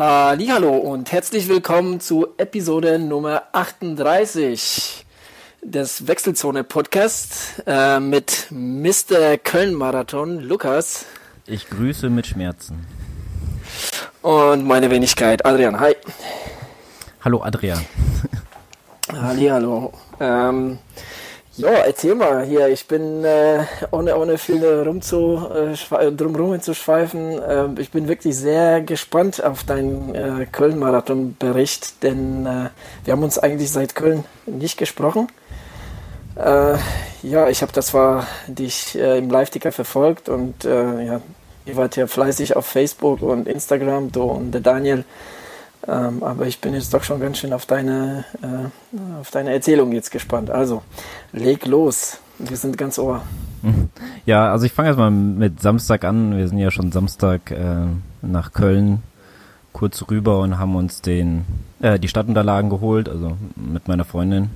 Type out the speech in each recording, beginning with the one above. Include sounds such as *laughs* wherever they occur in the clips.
Hallo und herzlich willkommen zu Episode Nummer 38 des Wechselzone Podcast äh, mit Mr. Köln Marathon Lukas. Ich grüße mit Schmerzen. Und meine Wenigkeit Adrian. Hi. Hallo Adrian. Hallo. Ähm, ja, erzähl mal hier. Ich bin äh, ohne ohne viel rum zu äh, drumherum zu schweifen. Äh, ich bin wirklich sehr gespannt auf deinen äh, Köln-Marathon-Bericht, denn äh, wir haben uns eigentlich seit Köln nicht gesprochen. Äh, ja, ich habe das zwar dich äh, im Live-Ticker verfolgt und äh, ja, ihr wart ja fleißig auf Facebook und Instagram, du und der Daniel. Ähm, aber ich bin jetzt doch schon ganz schön auf deine, äh, auf deine Erzählung jetzt gespannt. Also, leg los. Wir sind ganz ohr. Ja, also ich fange erstmal mit Samstag an. Wir sind ja schon Samstag äh, nach Köln kurz rüber und haben uns den, äh, die Stadtunterlagen geholt, also mit meiner Freundin.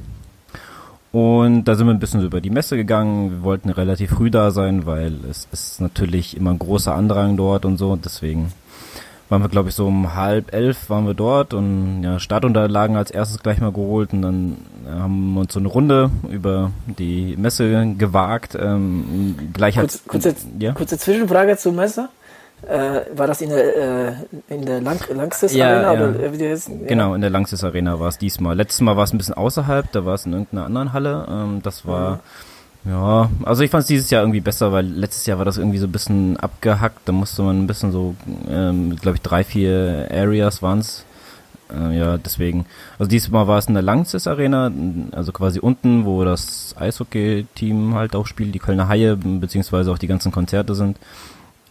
Und da sind wir ein bisschen über die Messe gegangen. Wir wollten relativ früh da sein, weil es ist natürlich immer ein großer Andrang dort und so. Deswegen waren wir, glaube ich, so um halb elf waren wir dort und ja, Startunterlagen als erstes gleich mal geholt und dann haben wir uns so eine Runde über die Messe gewagt. Ähm, gleich Kurz, kurze, ja? kurze Zwischenfrage zur Messe. Äh, war das in der, äh, in der Lang Langsys Ja, Arena? ja. Oder heißen? Ja. Genau, in der Langsys Arena war es diesmal. Letztes Mal war es ein bisschen außerhalb, da war es in irgendeiner anderen Halle. Ähm, das war, ja, also ich fand es dieses Jahr irgendwie besser, weil letztes Jahr war das irgendwie so ein bisschen abgehackt. Da musste man ein bisschen so, ähm, glaube ich, drei, vier Areas waren's. Äh, ja, deswegen. Also diesmal war es in der Langsys Arena, also quasi unten, wo das Eishockey-Team halt auch spielt, die Kölner Haie, beziehungsweise auch die ganzen Konzerte sind.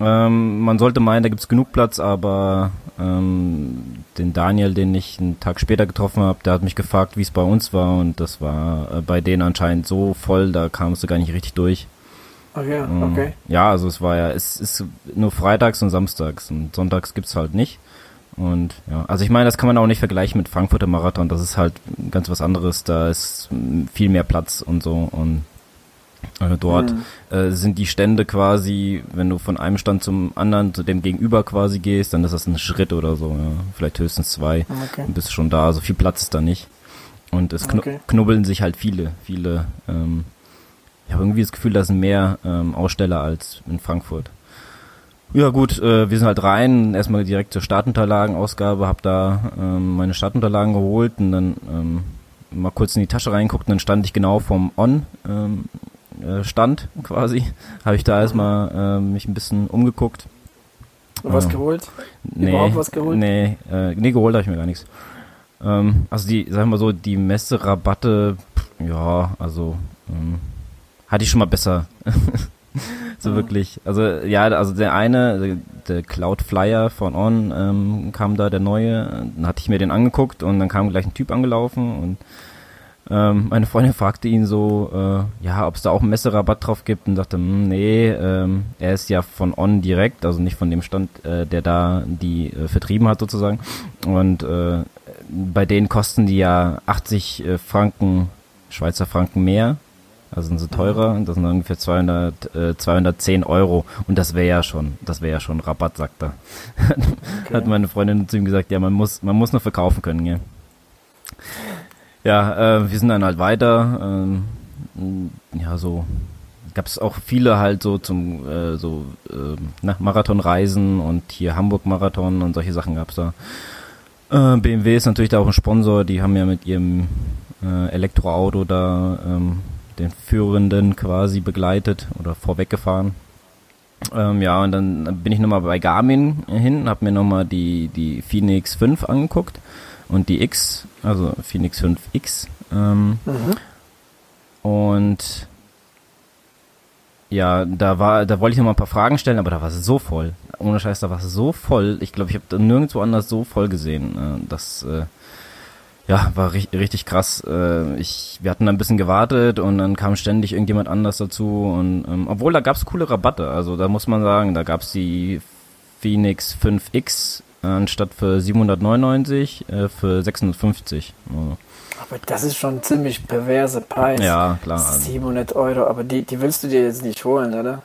Ähm, man sollte meinen, da gibt's genug Platz, aber ähm, den Daniel, den ich einen Tag später getroffen habe, der hat mich gefragt, wie es bei uns war und das war äh, bei denen anscheinend so voll, da kamst du gar nicht richtig durch. Ach ja, Ähm, okay. Ja, also es war ja, es ist nur freitags und samstags und sonntags gibt's halt nicht. Und ja, also ich meine, das kann man auch nicht vergleichen mit Frankfurter Marathon, das ist halt ganz was anderes, da ist viel mehr Platz und so und dort Mhm. äh, sind die Stände quasi, wenn du von einem Stand zum anderen, zu dem Gegenüber quasi gehst, dann ist das ein Schritt oder so, ja. vielleicht höchstens zwei Okay. und bist schon da, so viel Platz ist da nicht. Und es knu Okay. knubbeln sich halt viele, viele, ähm, ich habe irgendwie das Gefühl, da sind mehr ähm, Aussteller als in Frankfurt. Ja gut, äh, wir sind halt rein, erstmal direkt zur Startunterlagenausgabe, hab da ähm, meine Startunterlagen geholt und dann ähm, mal kurz in die Tasche reinguckt und dann stand ich genau vom On ähm, äh, Stand quasi. *laughs* Habe ich da erstmal ähm, mich ein bisschen umgeguckt. Was Ah. geholt? Nee, Überhaupt was geholt? Nee, äh, nee geholt habe ich mir gar nichts. Ähm, also die, sag ich mal so, die Messerabatte, pff, ja, also ähm, hatte ich schon mal besser. *laughs* so Mhm. wirklich. Also ja, also der eine, der, der Cloud Flyer von On ähm, kam da, der neue, dann hatte ich mir den angeguckt und dann kam gleich ein Typ angelaufen und ähm, meine Freundin fragte ihn so, äh, ja, ob es da auch einen Messerabatt drauf gibt und sagte, hm, nee, ähm, er ist ja von On direkt, also nicht von dem Stand, äh, der da die äh, vertrieben hat sozusagen. Und äh, bei denen kosten die ja 80 äh, Franken, Schweizer Franken mehr. Also sind sie teurer, das sind ungefähr 200, äh, 210 Euro und das wäre ja schon, das wäre ja schon Rabatt, sagt er. *laughs* Hat meine Freundin zu ihm gesagt, ja, man muss, man muss noch verkaufen können, gell. Ja, äh, wir sind dann halt weiter. Ähm, ja, so gab es auch viele halt so zum äh, so äh, na, Marathonreisen und hier Hamburg Marathon und solche Sachen gab's da. Äh, BMW ist natürlich da auch ein Sponsor. Die haben ja mit ihrem äh, Elektroauto da ähm, den Führenden quasi begleitet oder vorweggefahren. Ähm, ja, und dann bin ich nochmal bei Garmin hin, habe mir nochmal die, die Phoenix 5 angeguckt und die X, also Phoenix 5X. Ähm, Mhm. und ja, da war, da wollte ich noch mal ein paar Fragen stellen, aber da war es so voll. Ohne Scheiß, da war es so voll. Ich glaube, ich habe da nirgendwo anders so voll gesehen. Äh, Das äh, ja, war ri richtig krass. Äh, Ich, wir hatten da ein bisschen gewartet und dann kam ständig irgendjemand anders dazu. Und ähm, obwohl da gab's coole Rabatte. Also da muss man sagen, da gab's die Phoenix 5X anstatt für 799 äh, für 650. Also, Aber das ist schon ein ziemlich perverse Preis. ja, klar. Also. 700 Euro, aber die, die willst du dir jetzt nicht holen, oder?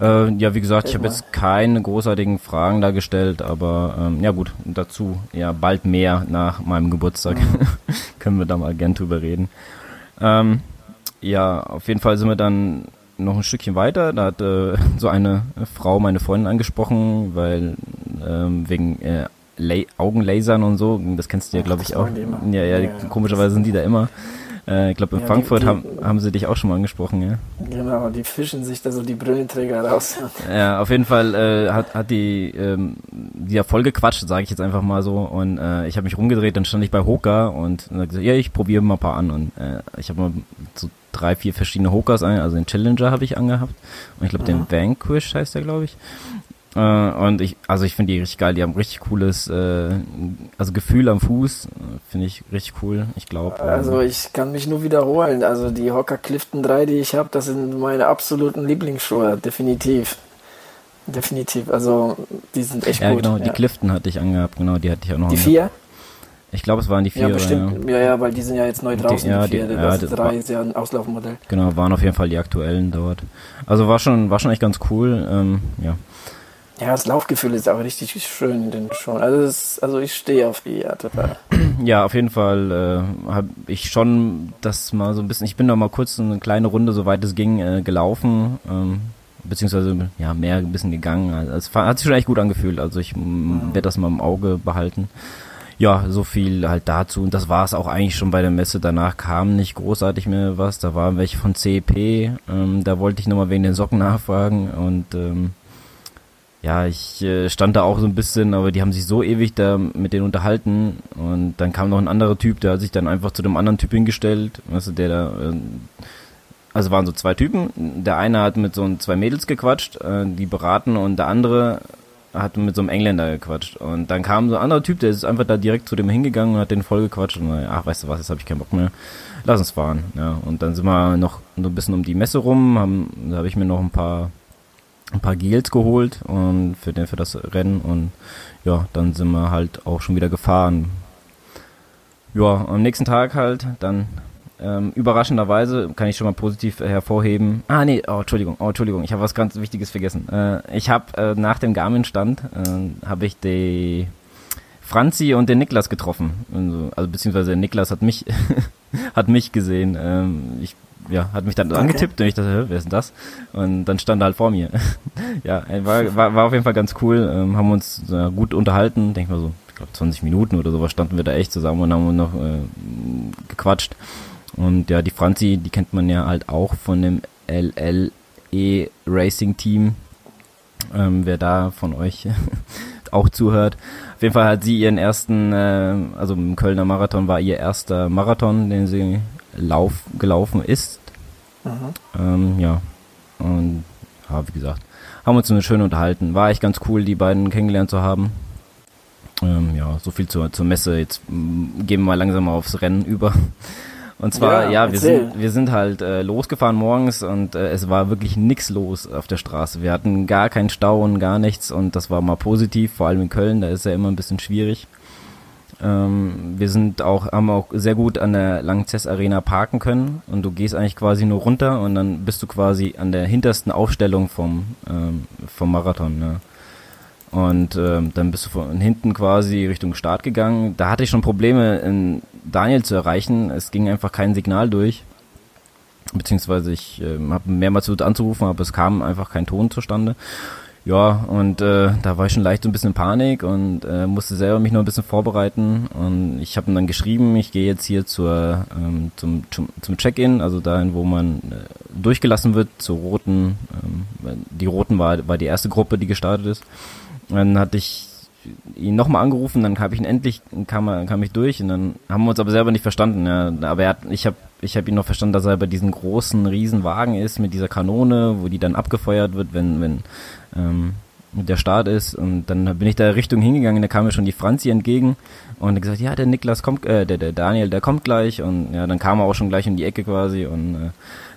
Äh, ja, wie gesagt, ich habe jetzt keine großartigen Fragen da gestellt, aber ähm, ja gut, dazu ja bald mehr nach meinem Geburtstag. Mhm. *laughs* Können wir da mal gern drüber reden. Ähm, ja, auf jeden Fall sind wir dann noch ein Stückchen weiter. Da hat äh, *laughs* so eine Frau meine Freundin angesprochen, weil ähm, wegen äh, Augenlasern und so, das kennst du ja, glaube ich, auch. Ja, ja, ja, komischerweise sind die da immer. Äh, ich glaube, in ja, Frankfurt die, die, haben, haben sie dich auch schon mal angesprochen, ja? Genau, die fischen sich da so die Brillenträger raus. *laughs* ja, auf jeden Fall äh, hat, hat die, ähm, die ja voll gequatscht, sage ich jetzt einfach mal so. Und äh, ich habe mich rumgedreht, dann stand ich bei Hoka und, und gesagt, ja, ich probiere mal ein paar an. Und äh, ich habe mal so drei, vier verschiedene Hokas an, also den Challenger habe ich angehabt. Und ich glaube, den Vanquish heißt der, glaube ich. Äh, und ich, also ich finde die richtig geil. Die haben richtig cooles, äh, also Gefühl am Fuß, finde ich richtig cool. Ich glaube. Ähm, also ich kann mich nur wiederholen. Also die Hocker Clifton 3, die ich habe, das sind meine absoluten Lieblingsschuhe, definitiv. Definitiv. Also die sind echt ja, gut. Genau, ja, genau. Die Clifton hatte ich angehabt. Genau, die hatte ich auch noch. Die vier? Ich glaube, es waren die vier. Ja, bestimmt. Ja. ja, ja, weil die sind ja jetzt neu draußen. Die, ja, die, die, das ja, drei ist ja ein Auslaufmodell. Genau, waren auf jeden Fall die aktuellen dort. Also war schon, war schon echt ganz cool. Ähm, ja. Ja, das Laufgefühl ist auch richtig schön in den Schuhen. Also, das, also ich stehe auf die ja, total. *clears throat* Ja, auf jeden Fall äh, habe ich schon das mal so ein bisschen. Ich bin noch mal kurz eine kleine Runde, soweit es ging, äh, gelaufen. Ähm, beziehungsweise ja mehr ein bisschen gegangen. Also, es hat sich schon echt gut angefühlt. Also ich mhm. werde das mal im Auge behalten. Ja, so viel halt dazu. Und das war es auch eigentlich schon bei der Messe. Danach kam nicht großartig mehr was. Da waren welche von CEP. Ähm, da wollte ich nochmal wegen den Socken nachfragen. Und ähm, ja, ich äh, stand da auch so ein bisschen, aber die haben sich so ewig da mit denen unterhalten und dann kam noch ein anderer Typ, der hat sich dann einfach zu dem anderen Typ hingestellt, weißt du, der da, äh, also waren so zwei Typen, der eine hat mit so zwei Mädels gequatscht, äh, die beraten und der andere hat mit so einem Engländer gequatscht. Und dann kam so ein anderer Typ, der ist einfach da direkt zu dem hingegangen und hat den voll gequatscht und ach, weißt du was, jetzt habe ich keinen Bock mehr, lass uns fahren, ja, und dann sind wir noch so ein bisschen um die Messe rum, haben, da habe ich mir noch ein paar ein paar Gels geholt und für, den, für das Rennen und ja, dann sind wir halt auch schon wieder gefahren. Ja, am nächsten Tag halt, dann ähm, überraschenderweise kann ich schon mal positiv hervorheben. Ah nee, oh Entschuldigung, oh Entschuldigung, ich habe was ganz Wichtiges vergessen. Äh, ich habe äh, nach dem Garmin-Stand äh, habe ich die Franzi und den Niklas getroffen. Also, also beziehungsweise Niklas hat mich *laughs* hat mich gesehen. Ähm, ich ja, hat mich dann okay. angetippt und ich dachte, wer ist denn das? Und dann stand er halt vor mir. *laughs* ja, war, war, war auf jeden Fall ganz cool, ähm, haben uns äh, gut unterhalten, denk mal so, ich glaube 20 Minuten oder sowas standen wir da echt zusammen und haben noch äh, gequatscht. Und ja, die Franzi, die kennt man ja halt auch von dem LLE Racing Team. Ähm, wer da von euch *laughs* auch zuhört. Auf jeden Fall hat sie ihren ersten, äh, also im Kölner Marathon war ihr erster Marathon, den sie Lauf gelaufen ist. Ähm, ja. Und ja, wie gesagt, haben uns eine schöne unterhalten. War echt ganz cool, die beiden kennengelernt zu haben. Ähm, ja, so viel zur, zur Messe. Jetzt mm, gehen wir mal langsam mal aufs Rennen über. *laughs* Und zwar, ja, ja wir, sind, wir sind halt äh, losgefahren morgens und äh, es war wirklich nix los auf der Straße. Wir hatten gar keinen Stau und gar nichts und das war mal positiv, vor allem in Köln, da ist ja immer ein bisschen schwierig. Ähm, wir sind auch, haben auch sehr gut an der Langzess Arena parken können und du gehst eigentlich quasi nur runter und dann bist du quasi an der hintersten Aufstellung vom, ähm, vom Marathon. Ne? Und ähm, dann bist du von hinten quasi Richtung Start gegangen. Da hatte ich schon Probleme, in Daniel zu erreichen. Es ging einfach kein Signal durch. Beziehungsweise ich äh, habe mehrmals versucht anzurufen, aber es kam einfach kein Ton zustande. Ja, und äh, da war ich schon leicht so ein bisschen in Panik und äh, musste selber mich noch ein bisschen vorbereiten. Und ich habe dann geschrieben, ich gehe jetzt hier zur, ähm, zum, zum, zum Check-in, also dahin, wo man äh, durchgelassen wird, zur roten. Ähm, die roten war, war die erste Gruppe, die gestartet ist. Dann hatte ich ihn nochmal angerufen, dann habe ich ihn endlich, kam, kam ich durch und dann haben wir uns aber selber nicht verstanden. Ja. Aber er hat, ich habe ich hab ihn noch verstanden, dass er bei diesem großen Riesenwagen ist mit dieser Kanone, wo die dann abgefeuert wird, wenn, wenn ähm, der Start ist. Und dann bin ich da Richtung hingegangen, da kam mir schon die Franzi entgegen und hat gesagt, ja, der Niklas kommt, äh, der, der Daniel, der kommt gleich. Und ja, dann kam er auch schon gleich um die Ecke quasi und äh,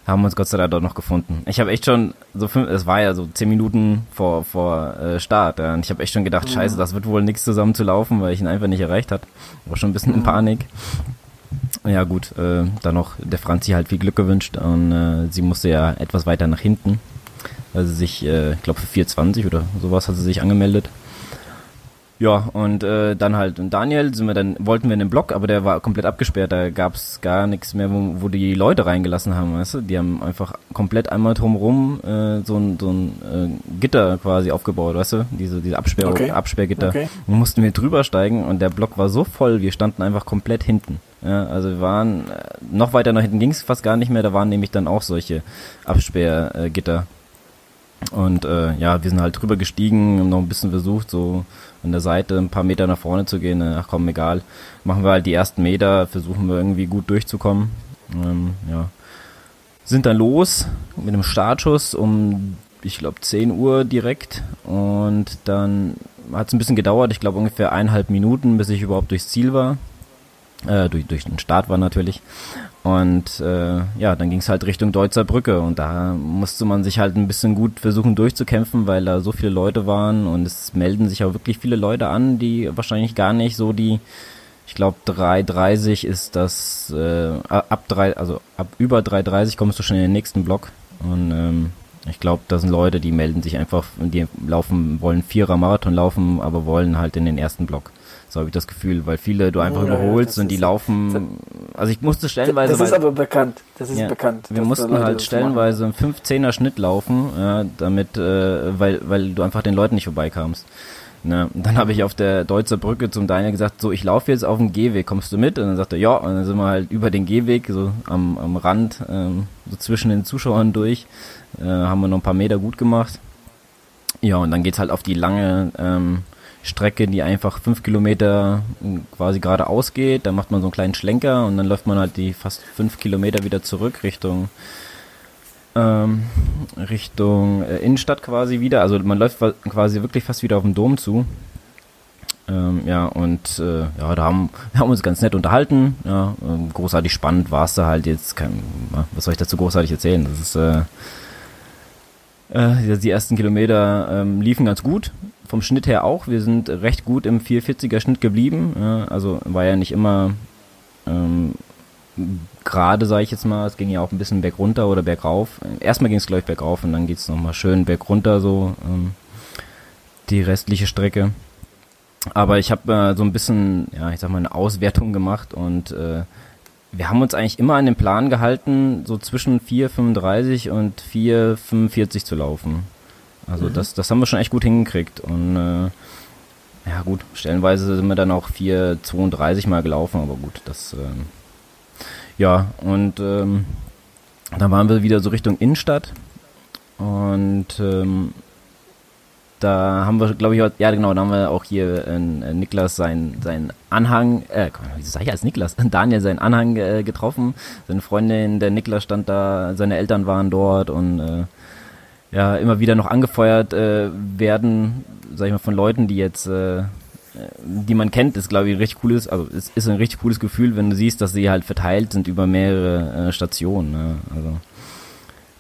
haben uns Gott sei Dank dort noch gefunden. Ich habe echt schon so fünf, es war ja so zehn Minuten vor vor äh, Start ja, und ich habe echt schon gedacht, scheiße, das wird wohl nichts zusammen zu laufen, weil ich ihn einfach nicht erreicht hat. War schon ein bisschen in Panik. Ja gut, äh, dann noch der Franzi halt viel Glück gewünscht und äh, sie musste ja etwas weiter nach hinten. Weil sie sich, äh, ich glaube für 420 oder sowas hat sie sich angemeldet. Ja, und äh, dann halt und Daniel sind wir dann, wollten wir in den Block, aber der war komplett abgesperrt, da gab's gar nichts mehr, wo, wo die Leute reingelassen haben, weißt du? Die haben einfach komplett einmal drumrum äh, so ein, so ein äh, Gitter quasi aufgebaut, weißt du? Diese, diese Absperr Okay. Absperrgitter. Okay. Und mussten wir drüber steigen und der Block war so voll, wir standen einfach komplett hinten. Ja, also wir waren äh, noch weiter nach hinten ging's fast gar nicht mehr, da waren nämlich dann auch solche Absperrgitter. Äh. Und äh, ja, wir sind halt drüber gestiegen, haben noch ein bisschen versucht, so an der Seite ein paar Meter nach vorne zu gehen. Ach komm, egal. Machen wir halt die ersten Meter, versuchen wir irgendwie gut durchzukommen. Ähm, ja. Sind dann los mit einem Startschuss um, ich glaube, 10 Uhr direkt. Und dann hat es ein bisschen gedauert, ich glaube ungefähr eineinhalb Minuten, bis ich überhaupt durchs Ziel war. Äh, durch, durch den Start war natürlich. Und äh, ja, dann ging es halt Richtung Deutzer Brücke und da musste man sich halt ein bisschen gut versuchen durchzukämpfen, weil da so viele Leute waren und es melden sich auch wirklich viele Leute an, die wahrscheinlich gar nicht so die, ich glaube 3,30 ist das, äh, ab drei, also ab über 3,30 kommst du schon in den nächsten Block und ähm, ich glaube, das sind Leute, die melden sich einfach, die laufen, wollen Vierer Marathon laufen, aber wollen halt in den ersten Block. So habe ich das Gefühl, weil viele du einfach Ja, ja, überholst das und die ist- laufen, also ich musste stellenweise, Das ist weil- aber bekannt. Das ist ja, bekannt. Wir mussten halt stellenweise im 15er Schnitt laufen, ja, damit, äh, weil, weil du einfach den Leuten nicht vorbeikamst. Ne? Und dann habe ich auf der Deutzer Brücke zum Daniel gesagt, so ich laufe jetzt auf dem Gehweg, kommst du mit? Und dann sagte er, ja, und dann sind wir halt über den Gehweg, so am, am Rand, ähm, so zwischen den Zuschauern durch, äh, haben wir noch ein paar Meter gut gemacht. Ja, und dann geht's halt auf die lange ähm, Strecke, die einfach fünf Kilometer quasi geradeaus geht. Da macht man so einen kleinen Schlenker und dann läuft man halt die fast fünf Kilometer wieder zurück Richtung ähm, Richtung äh, Innenstadt quasi wieder. Also man läuft quasi wirklich fast wieder auf den Dom zu. Ähm, ja, und äh, ja, da haben wir haben uns ganz nett unterhalten. Ja, ähm, großartig spannend war es da halt jetzt. Kein, was soll ich dazu großartig erzählen? Das ist äh, äh, die ersten Kilometer ähm, liefen ganz gut. Vom Schnitt her auch. Wir sind recht gut im 440er Schnitt geblieben. Ja, also war ja nicht immer ähm, gerade, sage ich jetzt mal. Es ging ja auch ein bisschen bergunter oder bergauf. Erstmal ging es, glaube ich, bergauf und dann geht es nochmal schön bergunter so ähm, die restliche Strecke. Aber ich habe äh, so ein bisschen, ja, ich sag mal, eine Auswertung gemacht und äh, wir haben uns eigentlich immer an den Plan gehalten, so zwischen 4,35 und 4,45 zu laufen. Also das, das haben wir schon echt gut hingekriegt. Und äh, ja gut, stellenweise sind wir dann auch 4,32 mal gelaufen, aber gut, das ähm, ja, und ähm, dann waren wir wieder so Richtung Innenstadt und ähm, da haben wir, glaube ich, ja genau, da haben wir auch hier äh, Niklas seinen sein Anhang, äh, wie sag ich als Niklas? *laughs* Daniel seinen Anhang äh, getroffen. Seine Freundin, der Niklas stand da, seine Eltern waren dort und äh, ja, immer wieder noch angefeuert äh, werden, sag ich mal, von Leuten, die jetzt äh, die man kennt, ist glaube ich ein richtig cooles, also es ist ein richtig cooles Gefühl, wenn du siehst, dass sie halt verteilt sind über mehrere äh, Stationen. Ne? Also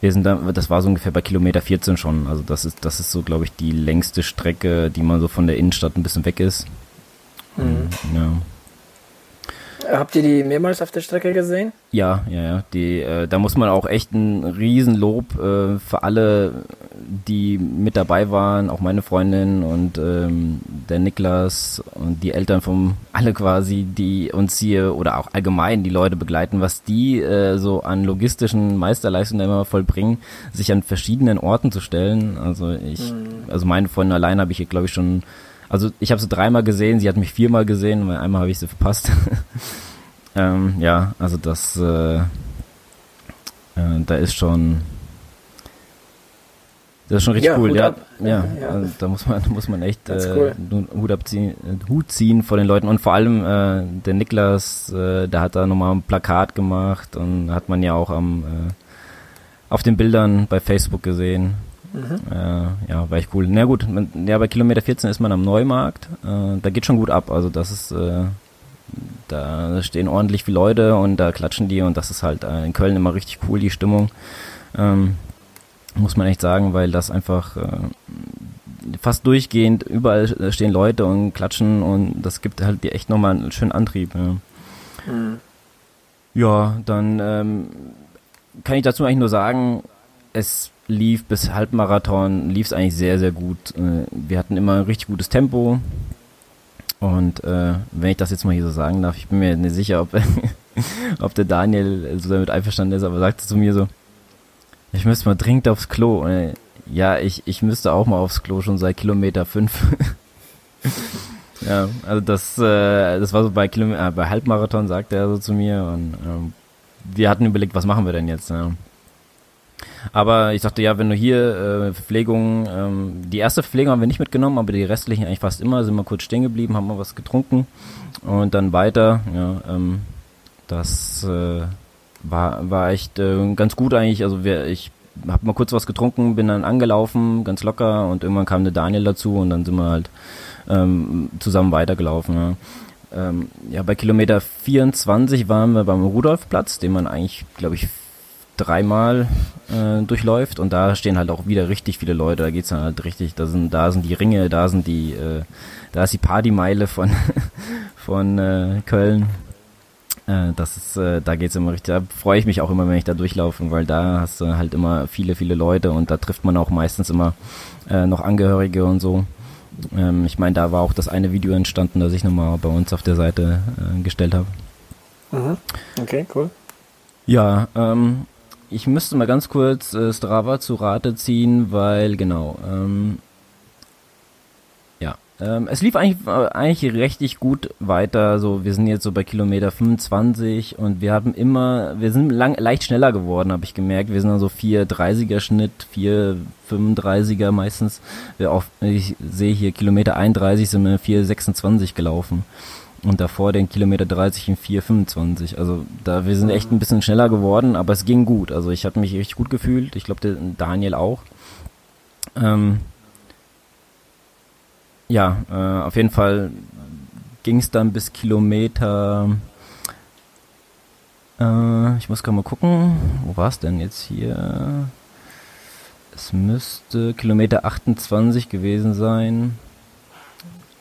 wir sind da, das war so ungefähr bei Kilometer 14 schon. Also das ist, das ist so, glaube ich, die längste Strecke, die man so von der Innenstadt ein bisschen weg ist. Mhm. Ja. Habt ihr die mehrmals auf der Strecke gesehen? Ja, ja, ja. Die, äh, da muss man auch echt ein Riesenlob äh, für alle, die mit dabei waren, auch meine Freundin und ähm, der Niklas und die Eltern vom *laughs* alle quasi, die uns hier oder auch allgemein die Leute begleiten, was die äh, so an logistischen Meisterleistungen immer vollbringen, sich an verschiedenen Orten zu stellen. Also ich, also meine Freundin allein habe ich hier glaube ich schon also ich habe sie dreimal gesehen, sie hat mich viermal gesehen, weil einmal habe ich sie verpasst. *laughs* ähm, ja, also das, äh, äh, da ist schon, das ist schon richtig Ja, cool, ja, ja, Ja. Also da muss man, *laughs* muss man echt äh, cool. Hut abziehen, Hut ziehen vor den Leuten und vor allem äh, der Niklas, äh, der hat da nochmal ein Plakat gemacht und hat man ja auch am äh, auf den Bildern bei Facebook gesehen. Mhm. Äh, ja, war echt cool. Na gut, man, ja, bei Kilometer 14 ist man am Neumarkt. Äh, da geht schon gut ab. Also das ist, äh, da stehen ordentlich viele Leute und da klatschen die und das ist halt äh, in Köln immer richtig cool, die Stimmung. Ähm, muss man echt sagen, weil das einfach äh, fast durchgehend, überall stehen Leute und klatschen und das gibt halt echt nochmal einen schönen Antrieb. Ja. Mhm. Ja, dann ähm, kann ich dazu eigentlich nur sagen, es lief bis Halbmarathon, lief es eigentlich sehr, sehr gut. Äh, wir hatten immer ein richtig gutes Tempo. Und äh, wenn ich das jetzt mal hier so sagen darf, ich bin mir nicht sicher, ob, *laughs* ob der Daniel so damit einverstanden ist, aber sagte zu mir so, ich müsste mal dringend aufs Klo. Und, ja, ich, ich müsste auch mal aufs Klo schon seit Kilometer fünf. *laughs* ja, also das, äh, das war so bei, Kilometer, äh, bei Halbmarathon, sagte er so zu mir. Und ähm, wir hatten überlegt, was machen wir denn jetzt? Ja. Aber ich dachte, ja, wenn du hier äh, Verpflegung, ähm, die erste Verpflegung haben wir nicht mitgenommen, aber die restlichen eigentlich fast immer, sind wir kurz stehen geblieben, haben mal was getrunken und dann weiter. Ja, ähm, das äh, war, war echt äh, ganz gut eigentlich. Also wir, ich habe mal kurz was getrunken, bin dann angelaufen, ganz locker und irgendwann kam der Daniel dazu und dann sind wir halt ähm, zusammen weitergelaufen. Ja. Ähm, ja, bei Kilometer 24 waren wir beim Rudolfplatz, den man eigentlich, glaube ich, dreimal äh, durchläuft und da stehen halt auch wieder richtig viele Leute. Da geht's dann halt richtig, da sind, da sind die Ringe, da sind die, äh, da ist die Partymeile von *laughs* von äh, Köln. Äh, das ist, äh, da geht's immer richtig. Da freue ich mich auch immer, wenn ich da durchlaufe, weil da hast du halt immer viele, viele Leute und da trifft man auch meistens immer äh, noch Angehörige und so. Ähm, ich meine, da war auch das eine Video entstanden, das ich nochmal bei uns auf der Seite äh, gestellt habe. Mhm. Okay, cool. Ja, ähm, ich müsste mal ganz kurz äh, Strava zu Rate ziehen, weil genau, ähm, ja, ähm, es lief eigentlich, äh, eigentlich richtig gut weiter. So, wir sind jetzt so bei Kilometer 25 und wir haben immer, wir sind lang, leicht schneller geworden, habe ich gemerkt. Wir sind dann so 4,30er Schnitt, 4,35er meistens. Wir auf, ich sehe hier Kilometer 31 sind wir 4,26 gelaufen und davor den Kilometer 30 in 4,25. Also da wir sind echt ein bisschen schneller geworden, aber es ging gut. Also ich habe mich richtig gut gefühlt. Ich glaube, Daniel auch. Ähm, ja, äh, auf jeden Fall ging es dann bis Kilometer. Äh, ich muss gerade mal gucken, wo war es denn jetzt hier? Es müsste Kilometer 28 gewesen sein.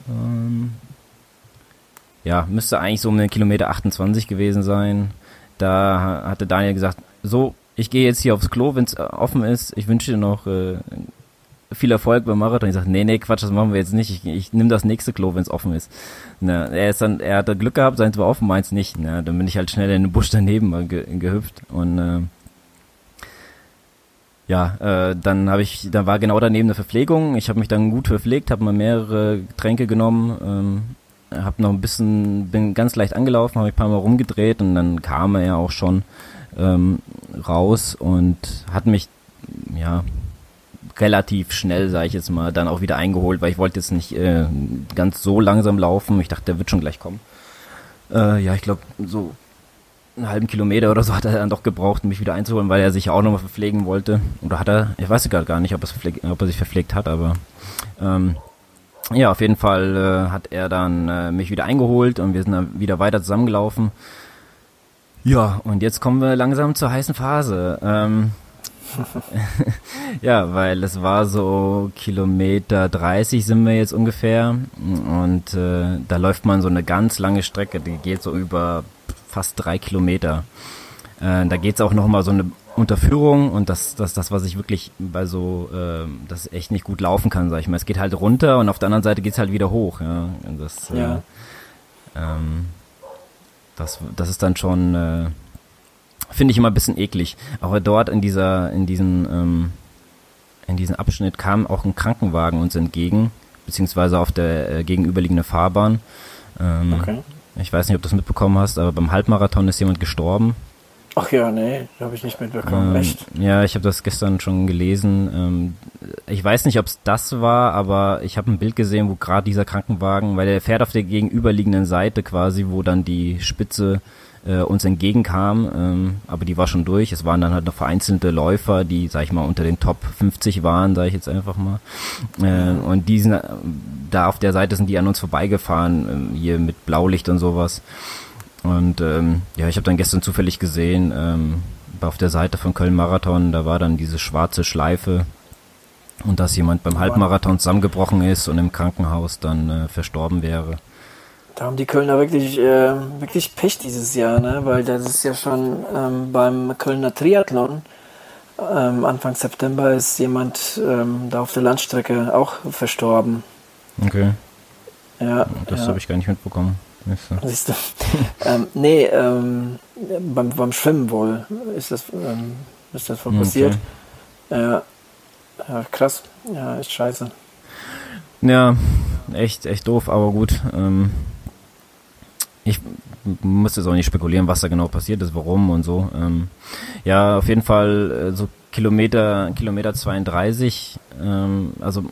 Ähm, ja, müsste eigentlich so um den Kilometer 28 gewesen sein. Da hatte Daniel gesagt, so, ich gehe jetzt hier aufs Klo, wenn es äh, offen ist. Ich wünsche dir noch äh, viel Erfolg beim Marathon. Ich sage, nee, nee, Quatsch, das machen wir jetzt nicht. Ich, ich nehme das nächste Klo, wenn es offen ist. Na, er ist dann, er hatte Glück gehabt, seins war offen, meins nicht. Na, dann bin ich halt schnell in den Busch daneben ge gehüpft und äh, ja, äh, dann habe ich, da war genau daneben eine Verpflegung. Ich habe mich dann gut verpflegt, habe mal mehrere Getränke genommen, ähm, habe noch ein bisschen, bin ganz leicht angelaufen, habe ein paar Mal rumgedreht und dann kam er ja auch schon ähm, raus und hat mich ja relativ schnell, sage ich jetzt mal, dann auch wieder eingeholt, weil ich wollte jetzt nicht äh, ganz so langsam laufen. Ich dachte, der wird schon gleich kommen. Äh, ja, ich glaube, so einen halben Kilometer oder so hat er dann doch gebraucht, mich wieder einzuholen, weil er sich auch nochmal verpflegen wollte. Oder hat er, ich weiß gar nicht, ob, ob er sich verpflegt hat, aber ähm, ja, auf jeden Fall äh, hat er dann äh, mich wieder eingeholt und wir sind dann wieder weiter zusammengelaufen. Ja, und jetzt kommen wir langsam zur heißen Phase. Ähm, *laughs* ja, weil es war so Kilometer 30 sind wir jetzt ungefähr und äh, da läuft man so eine ganz lange Strecke, die geht so über fast drei Kilometer. Äh, da geht's auch nochmal so eine Unterführung und das, das, das, was ich wirklich bei so, äh, das echt nicht gut laufen kann, sag ich mal. Es geht halt runter und auf der anderen Seite geht's halt wieder hoch. Ja, und das, äh, ja. Äh, ähm, das, das ist dann schon, äh, finde ich immer ein bisschen eklig. Aber dort in dieser, in diesem, ähm, in diesem Abschnitt kam auch ein Krankenwagen uns entgegen, beziehungsweise auf der äh, gegenüberliegenden Fahrbahn. Ähm, okay. Ich weiß nicht, ob du das mitbekommen hast, aber beim Halbmarathon ist jemand gestorben. Ach ja, nee, habe ich nicht mitbekommen. Ähm, Echt? Ja, ich habe das gestern schon gelesen. Ähm, ich weiß nicht, ob es das war, aber ich habe ein Bild gesehen, wo gerade dieser Krankenwagen, weil der fährt auf der gegenüberliegenden Seite quasi, wo dann die Spitze äh, uns entgegenkam, ähm, aber die war schon durch. Es waren dann halt noch vereinzelte Läufer, die, sag ich mal, unter den Top 50 waren, sage ich jetzt einfach mal. Äh, und die sind, da auf der Seite sind die an uns vorbeigefahren, äh, hier mit Blaulicht und sowas. Und ähm, ja, ich habe dann gestern zufällig gesehen, ähm, auf der Seite von Köln Marathon, da war dann diese schwarze Schleife und dass jemand beim Halbmarathon zusammengebrochen ist und im Krankenhaus dann äh, verstorben wäre. Da haben die Kölner wirklich, äh, wirklich Pech dieses Jahr, ne? weil das ist ja schon ähm, beim Kölner Triathlon ähm, Anfang September ist jemand ähm, da auf der Landstrecke auch verstorben. Okay. Ja. Das ja. habe ich gar nicht mitbekommen. Siehst du? ähm, nee, ähm, beim, beim Schwimmen wohl ist das, ähm, ist das wohl passiert. Okay. Ja. ja, krass. Ja, ist scheiße. Ja, echt, echt doof, aber gut. Ähm, ich muss jetzt auch nicht spekulieren, was da genau passiert ist, warum und so. Ähm, ja, auf jeden Fall äh, so Kilometer, Kilometer 32, ähm, also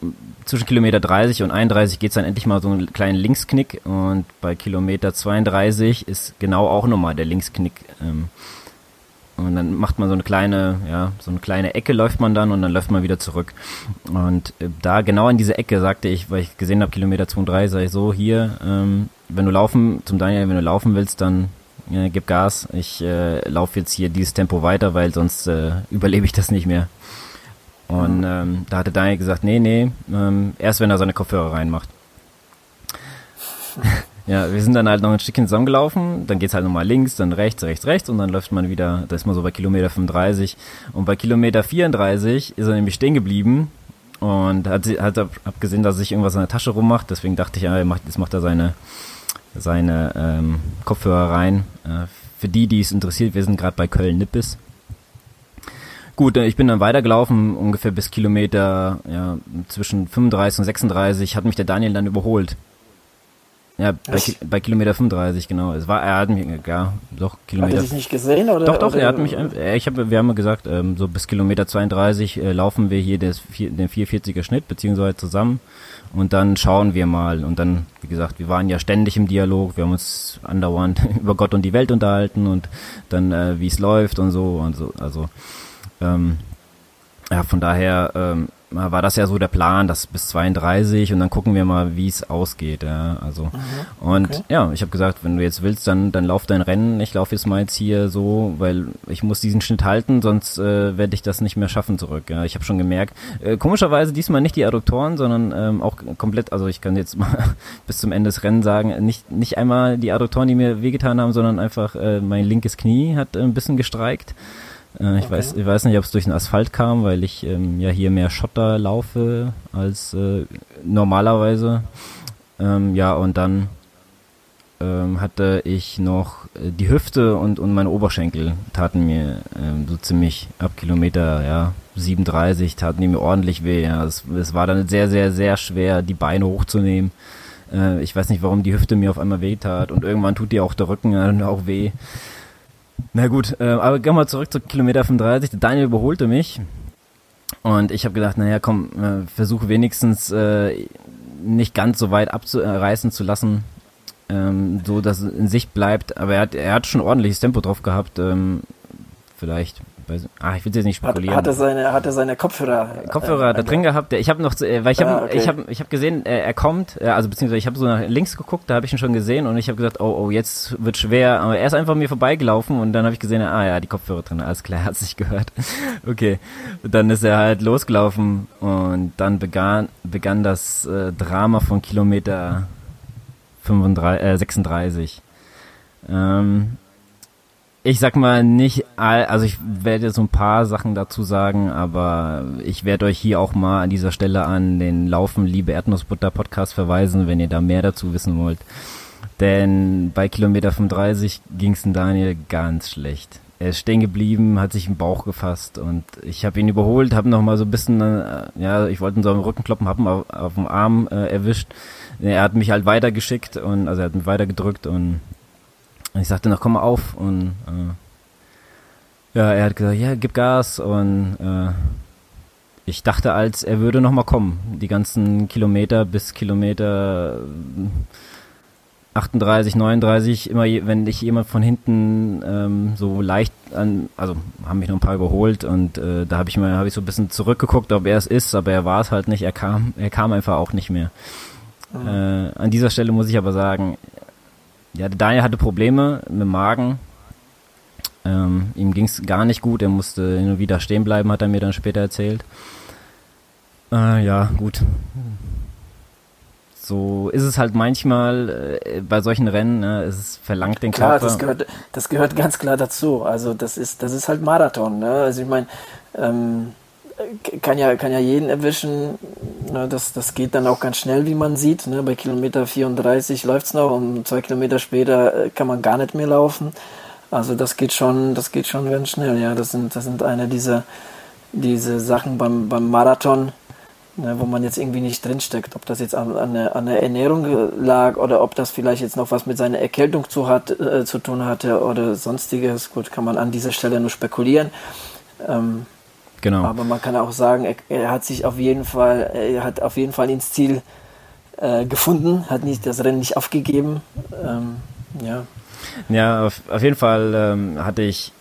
zwischen Kilometer 30 und 31 geht's dann endlich mal so einen kleinen Linksknick und bei Kilometer 32 ist genau auch nochmal der Linksknick. Ähm, und dann macht man so eine kleine, ja, so eine kleine Ecke läuft man dann und dann läuft man wieder zurück. Und äh, da genau in diese Ecke sagte ich, weil ich gesehen habe, Kilometer 32, sage ich so, hier, ähm, wenn du laufen, zum Daniel, wenn du laufen willst, dann äh, gib Gas. Ich äh, laufe jetzt hier dieses Tempo weiter, weil sonst äh, *laughs* überlebe ich das nicht mehr. Und ähm, da hatte Daniel gesagt, nee, nee, ähm, erst wenn er seine Kopfhörer reinmacht. *laughs* ja, wir sind dann halt noch ein Stückchen zusammengelaufen, dann geht's halt nochmal links, dann rechts, rechts, rechts und dann läuft man wieder, da ist man so bei Kilometer 35 und bei Kilometer 34 ist er nämlich stehen geblieben und hat, hat hab gesehen, dass er sich irgendwas in der Tasche rummacht, deswegen dachte ich, ja, er macht, jetzt macht er seine seine ähm, Kopfhörer rein. Äh, für die, die es interessiert, wir sind gerade bei Köln-Nippes. Gut, äh, ich bin dann weitergelaufen, ungefähr bis Kilometer ja, zwischen 35 und 36, hat mich der Daniel dann überholt. Ja, bei, bei, Kilometer 35, genau. Es war, er hat mich, ja, doch, Kilometer. Hat er dich nicht gesehen, oder? Doch, doch, oder? er hat mich, äh, ich habe, wir haben gesagt, ähm, so bis Kilometer 32 äh, laufen wir hier des, den 440er Schnitt, beziehungsweise zusammen. Und dann schauen wir mal. Und dann, wie gesagt, wir waren ja ständig im Dialog, wir haben uns andauernd *laughs* über Gott und die Welt unterhalten und dann, äh, wie es läuft und so und so. Also, ähm, ja, von daher, ähm, war das ja so der Plan, das bis 32 und dann gucken wir mal, wie es ausgeht. Ja, also mhm, und okay. ja, ich habe gesagt, wenn du jetzt willst, dann dann lauf dein Rennen. Ich laufe jetzt mal jetzt hier so, weil ich muss diesen Schnitt halten, sonst äh, werde ich das nicht mehr schaffen zurück. Ja, ich habe schon gemerkt. Äh, komischerweise diesmal nicht die Adduktoren, sondern ähm, auch komplett. Also ich kann jetzt *laughs* mal bis zum Ende des Rennens sagen, nicht nicht einmal die Adduktoren, die mir wehgetan haben, sondern einfach äh, mein linkes Knie hat äh, ein bisschen gestreikt. Äh, ich, okay. weiß, ich weiß nicht, ob es durch den Asphalt kam, weil ich ähm, ja hier mehr Schotter laufe als äh, normalerweise. Ähm, ja, und dann ähm, hatte ich noch äh, die Hüfte und, und meine Oberschenkel taten mir ähm, so ziemlich ab Kilometer ja, 37 taten die mir ordentlich weh. Ja. Es, es war dann sehr, sehr, sehr schwer, die Beine hochzunehmen. Äh, ich weiß nicht, warum die Hüfte mir auf einmal weh tat und irgendwann tut dir auch der Rücken äh, auch weh. Na gut, äh, aber gehen wir zurück zu Kilometer 35. Daniel überholte mich. Und ich habe gedacht, naja, komm, äh, versuche wenigstens äh, nicht ganz so weit abzureißen zu lassen, ähm, so dass es in Sicht bleibt. Aber er hat, er hat schon ordentliches Tempo drauf gehabt. Ähm, vielleicht weiß, ah, ich will jetzt nicht spekulieren. Hat, hat, er seine, hat er seine Kopfhörer? Kopfhörer äh, da drin gehabt. Ich habe noch, äh, weil ich habe, ah, okay. ich habe, ich habe gesehen, äh, er kommt. Äh, also beziehungsweise ich habe so nach links geguckt, da habe ich ihn schon gesehen und ich habe gesagt, oh, oh, jetzt wird schwer. Aber er ist einfach mir vorbeigelaufen und dann habe ich gesehen, ah ja, die Kopfhörer drin. Alles klar, *laughs* hat sich gehört. okay, und dann ist er halt losgelaufen und dann begann, begann das äh, Drama von Kilometer 35, äh, 36. Ähm, ich sag mal nicht all, also ich werde so ein paar Sachen dazu sagen, aber ich werde euch hier auch mal an dieser Stelle an den Laufen Liebe Erdnussbutter Podcast verweisen, wenn ihr da mehr dazu wissen wollt. Denn bei Kilometer 35 ging es Daniel ganz schlecht. Er ist stehen geblieben, hat sich im Bauch gefasst und ich habe ihn überholt, habe noch mal so ein bisschen, äh, ja, ich wollte ihn so am Rücken kloppen, habe ihn auf, auf dem Arm äh, erwischt. Er hat mich halt weitergeschickt und also er hat mich weitergedrückt und und ich sagte noch, komm mal auf. Und äh, ja, er hat gesagt, ja, gib Gas. Und äh, ich dachte, als er würde noch mal kommen. Die ganzen Kilometer bis Kilometer 38, 39, immer wenn ich jemand von hinten ähm, so leicht an, also haben mich noch ein paar geholt und äh, da habe ich mal, habe ich so ein bisschen zurückgeguckt, ob er es ist, aber er war es halt nicht. Er kam, er kam einfach auch nicht mehr. Mhm. Äh, an dieser Stelle muss ich aber sagen, ja, Daniel hatte Probleme mit dem Magen. Ähm, ihm ging es gar nicht gut, er musste hin und wieder stehen bleiben, hat er mir dann später erzählt. Äh, ja, gut. so ist es halt manchmal äh, bei solchen Rennen, ne, es verlangt den klar, Körper. Das gehört, das gehört ganz klar dazu. Also das ist, das ist halt Marathon. Ne? Also ich meine, ähm, kann ja, kann ja jeden erwischen. Das, das geht dann auch ganz schnell, wie man sieht. Ne? Bei Kilometer 34 läuft es noch und zwei Kilometer später äh, kann man gar nicht mehr laufen. Also das geht schon, das geht schon ganz schnell. Ja, das sind, das sind eine dieser diese Sachen beim, beim Marathon, ne, wo man jetzt irgendwie nicht drinsteckt. Ob das jetzt an, an, der, an der Ernährung lag oder ob das vielleicht jetzt noch was mit seiner Erkältung zu, hat, äh, zu tun hatte oder sonstiges. Gut, kann man an dieser Stelle nur spekulieren. Ähm, genau. Aber man kann auch sagen, er, er, hat sich auf jeden Fall, er hat auf jeden Fall ins Ziel äh, gefunden, hat nicht das Rennen nicht aufgegeben. Ähm, ja. Ja, auf, auf jeden Fall ähm, hatte ich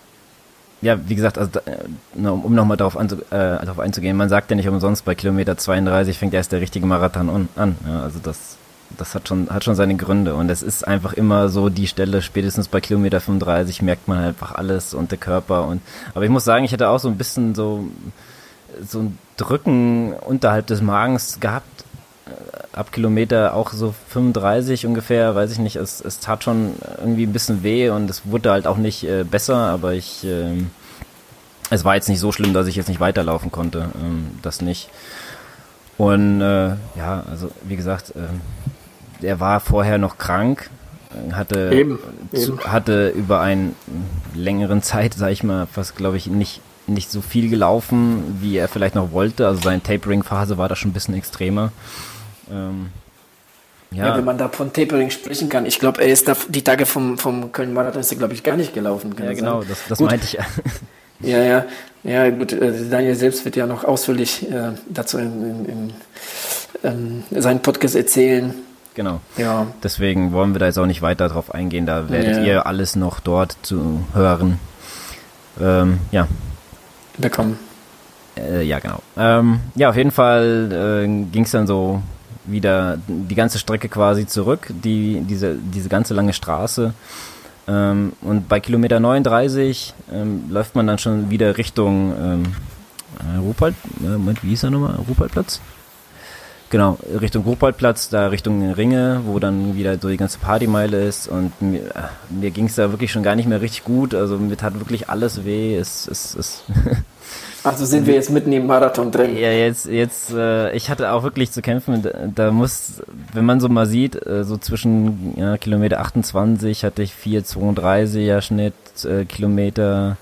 ja, wie gesagt, also, äh, um, um nochmal darauf, äh, darauf einzugehen, man sagt ja nicht umsonst, bei Kilometer 32 fängt erst der richtige Marathon an. an ja, also das, das hat schon, hat schon seine Gründe und es ist einfach immer so die Stelle, spätestens bei Kilometer 35 merkt man halt einfach alles und der Körper und, aber ich muss sagen, ich hätte auch so ein bisschen so, so ein Drücken unterhalb des Magens gehabt, äh, ab Kilometer auch so 35 ungefähr, weiß ich nicht, es, es tat schon irgendwie ein bisschen weh und es wurde halt auch nicht äh, besser, aber ich, äh, es war jetzt nicht so schlimm, dass ich jetzt nicht weiterlaufen konnte, ähm, das nicht. Und äh, ja, also wie gesagt, äh, er war vorher noch krank, hatte, eben, eben. hatte über einen längeren Zeit, sag ich mal, fast glaube ich nicht nicht so viel gelaufen, wie er vielleicht noch wollte. Also seine Tapering-Phase war da schon ein bisschen extremer. Ähm, ja. ja. wenn man da von Tapering sprechen kann. Ich glaube, er ist da die Tage vom, vom Köln-Marathon ist er, glaube ich, gar nicht gelaufen. Ja, genau, das, das meinte ich. *laughs* ja, ja. Ja, gut, äh, Daniel selbst wird ja noch ausführlich äh, dazu in, in, in ähm, seinen Podcast erzählen. Genau. Ja. Deswegen wollen wir da jetzt auch nicht weiter drauf eingehen. Da werdet ja. ihr alles noch dort zu hören. Ähm, ja. Bekommen. Äh, ja, genau. Ähm, ja, auf jeden Fall äh, ging es dann so wieder die ganze Strecke quasi zurück, die, diese, diese ganze lange Straße. Ähm, und bei Kilometer 39 ähm, läuft man dann schon wieder Richtung ähm, äh, Rupert, äh, Moment, wie hieß er nochmal? Rupaltplatz? Genau, Richtung Rupaltplatz, da Richtung Ringe, wo dann wieder so die ganze Partymeile ist und mir, mir ging es da wirklich schon gar nicht mehr richtig gut, also mir tat wirklich alles weh, es, es, es *laughs* Also sind wir jetzt mitten im Marathon drin. Ja, jetzt, jetzt, äh, ich hatte auch wirklich zu kämpfen. Da, da muss, wenn man so mal sieht, äh, so zwischen ja, Kilometer 28 hatte ich 4,32er Schnitt, äh, Kilometer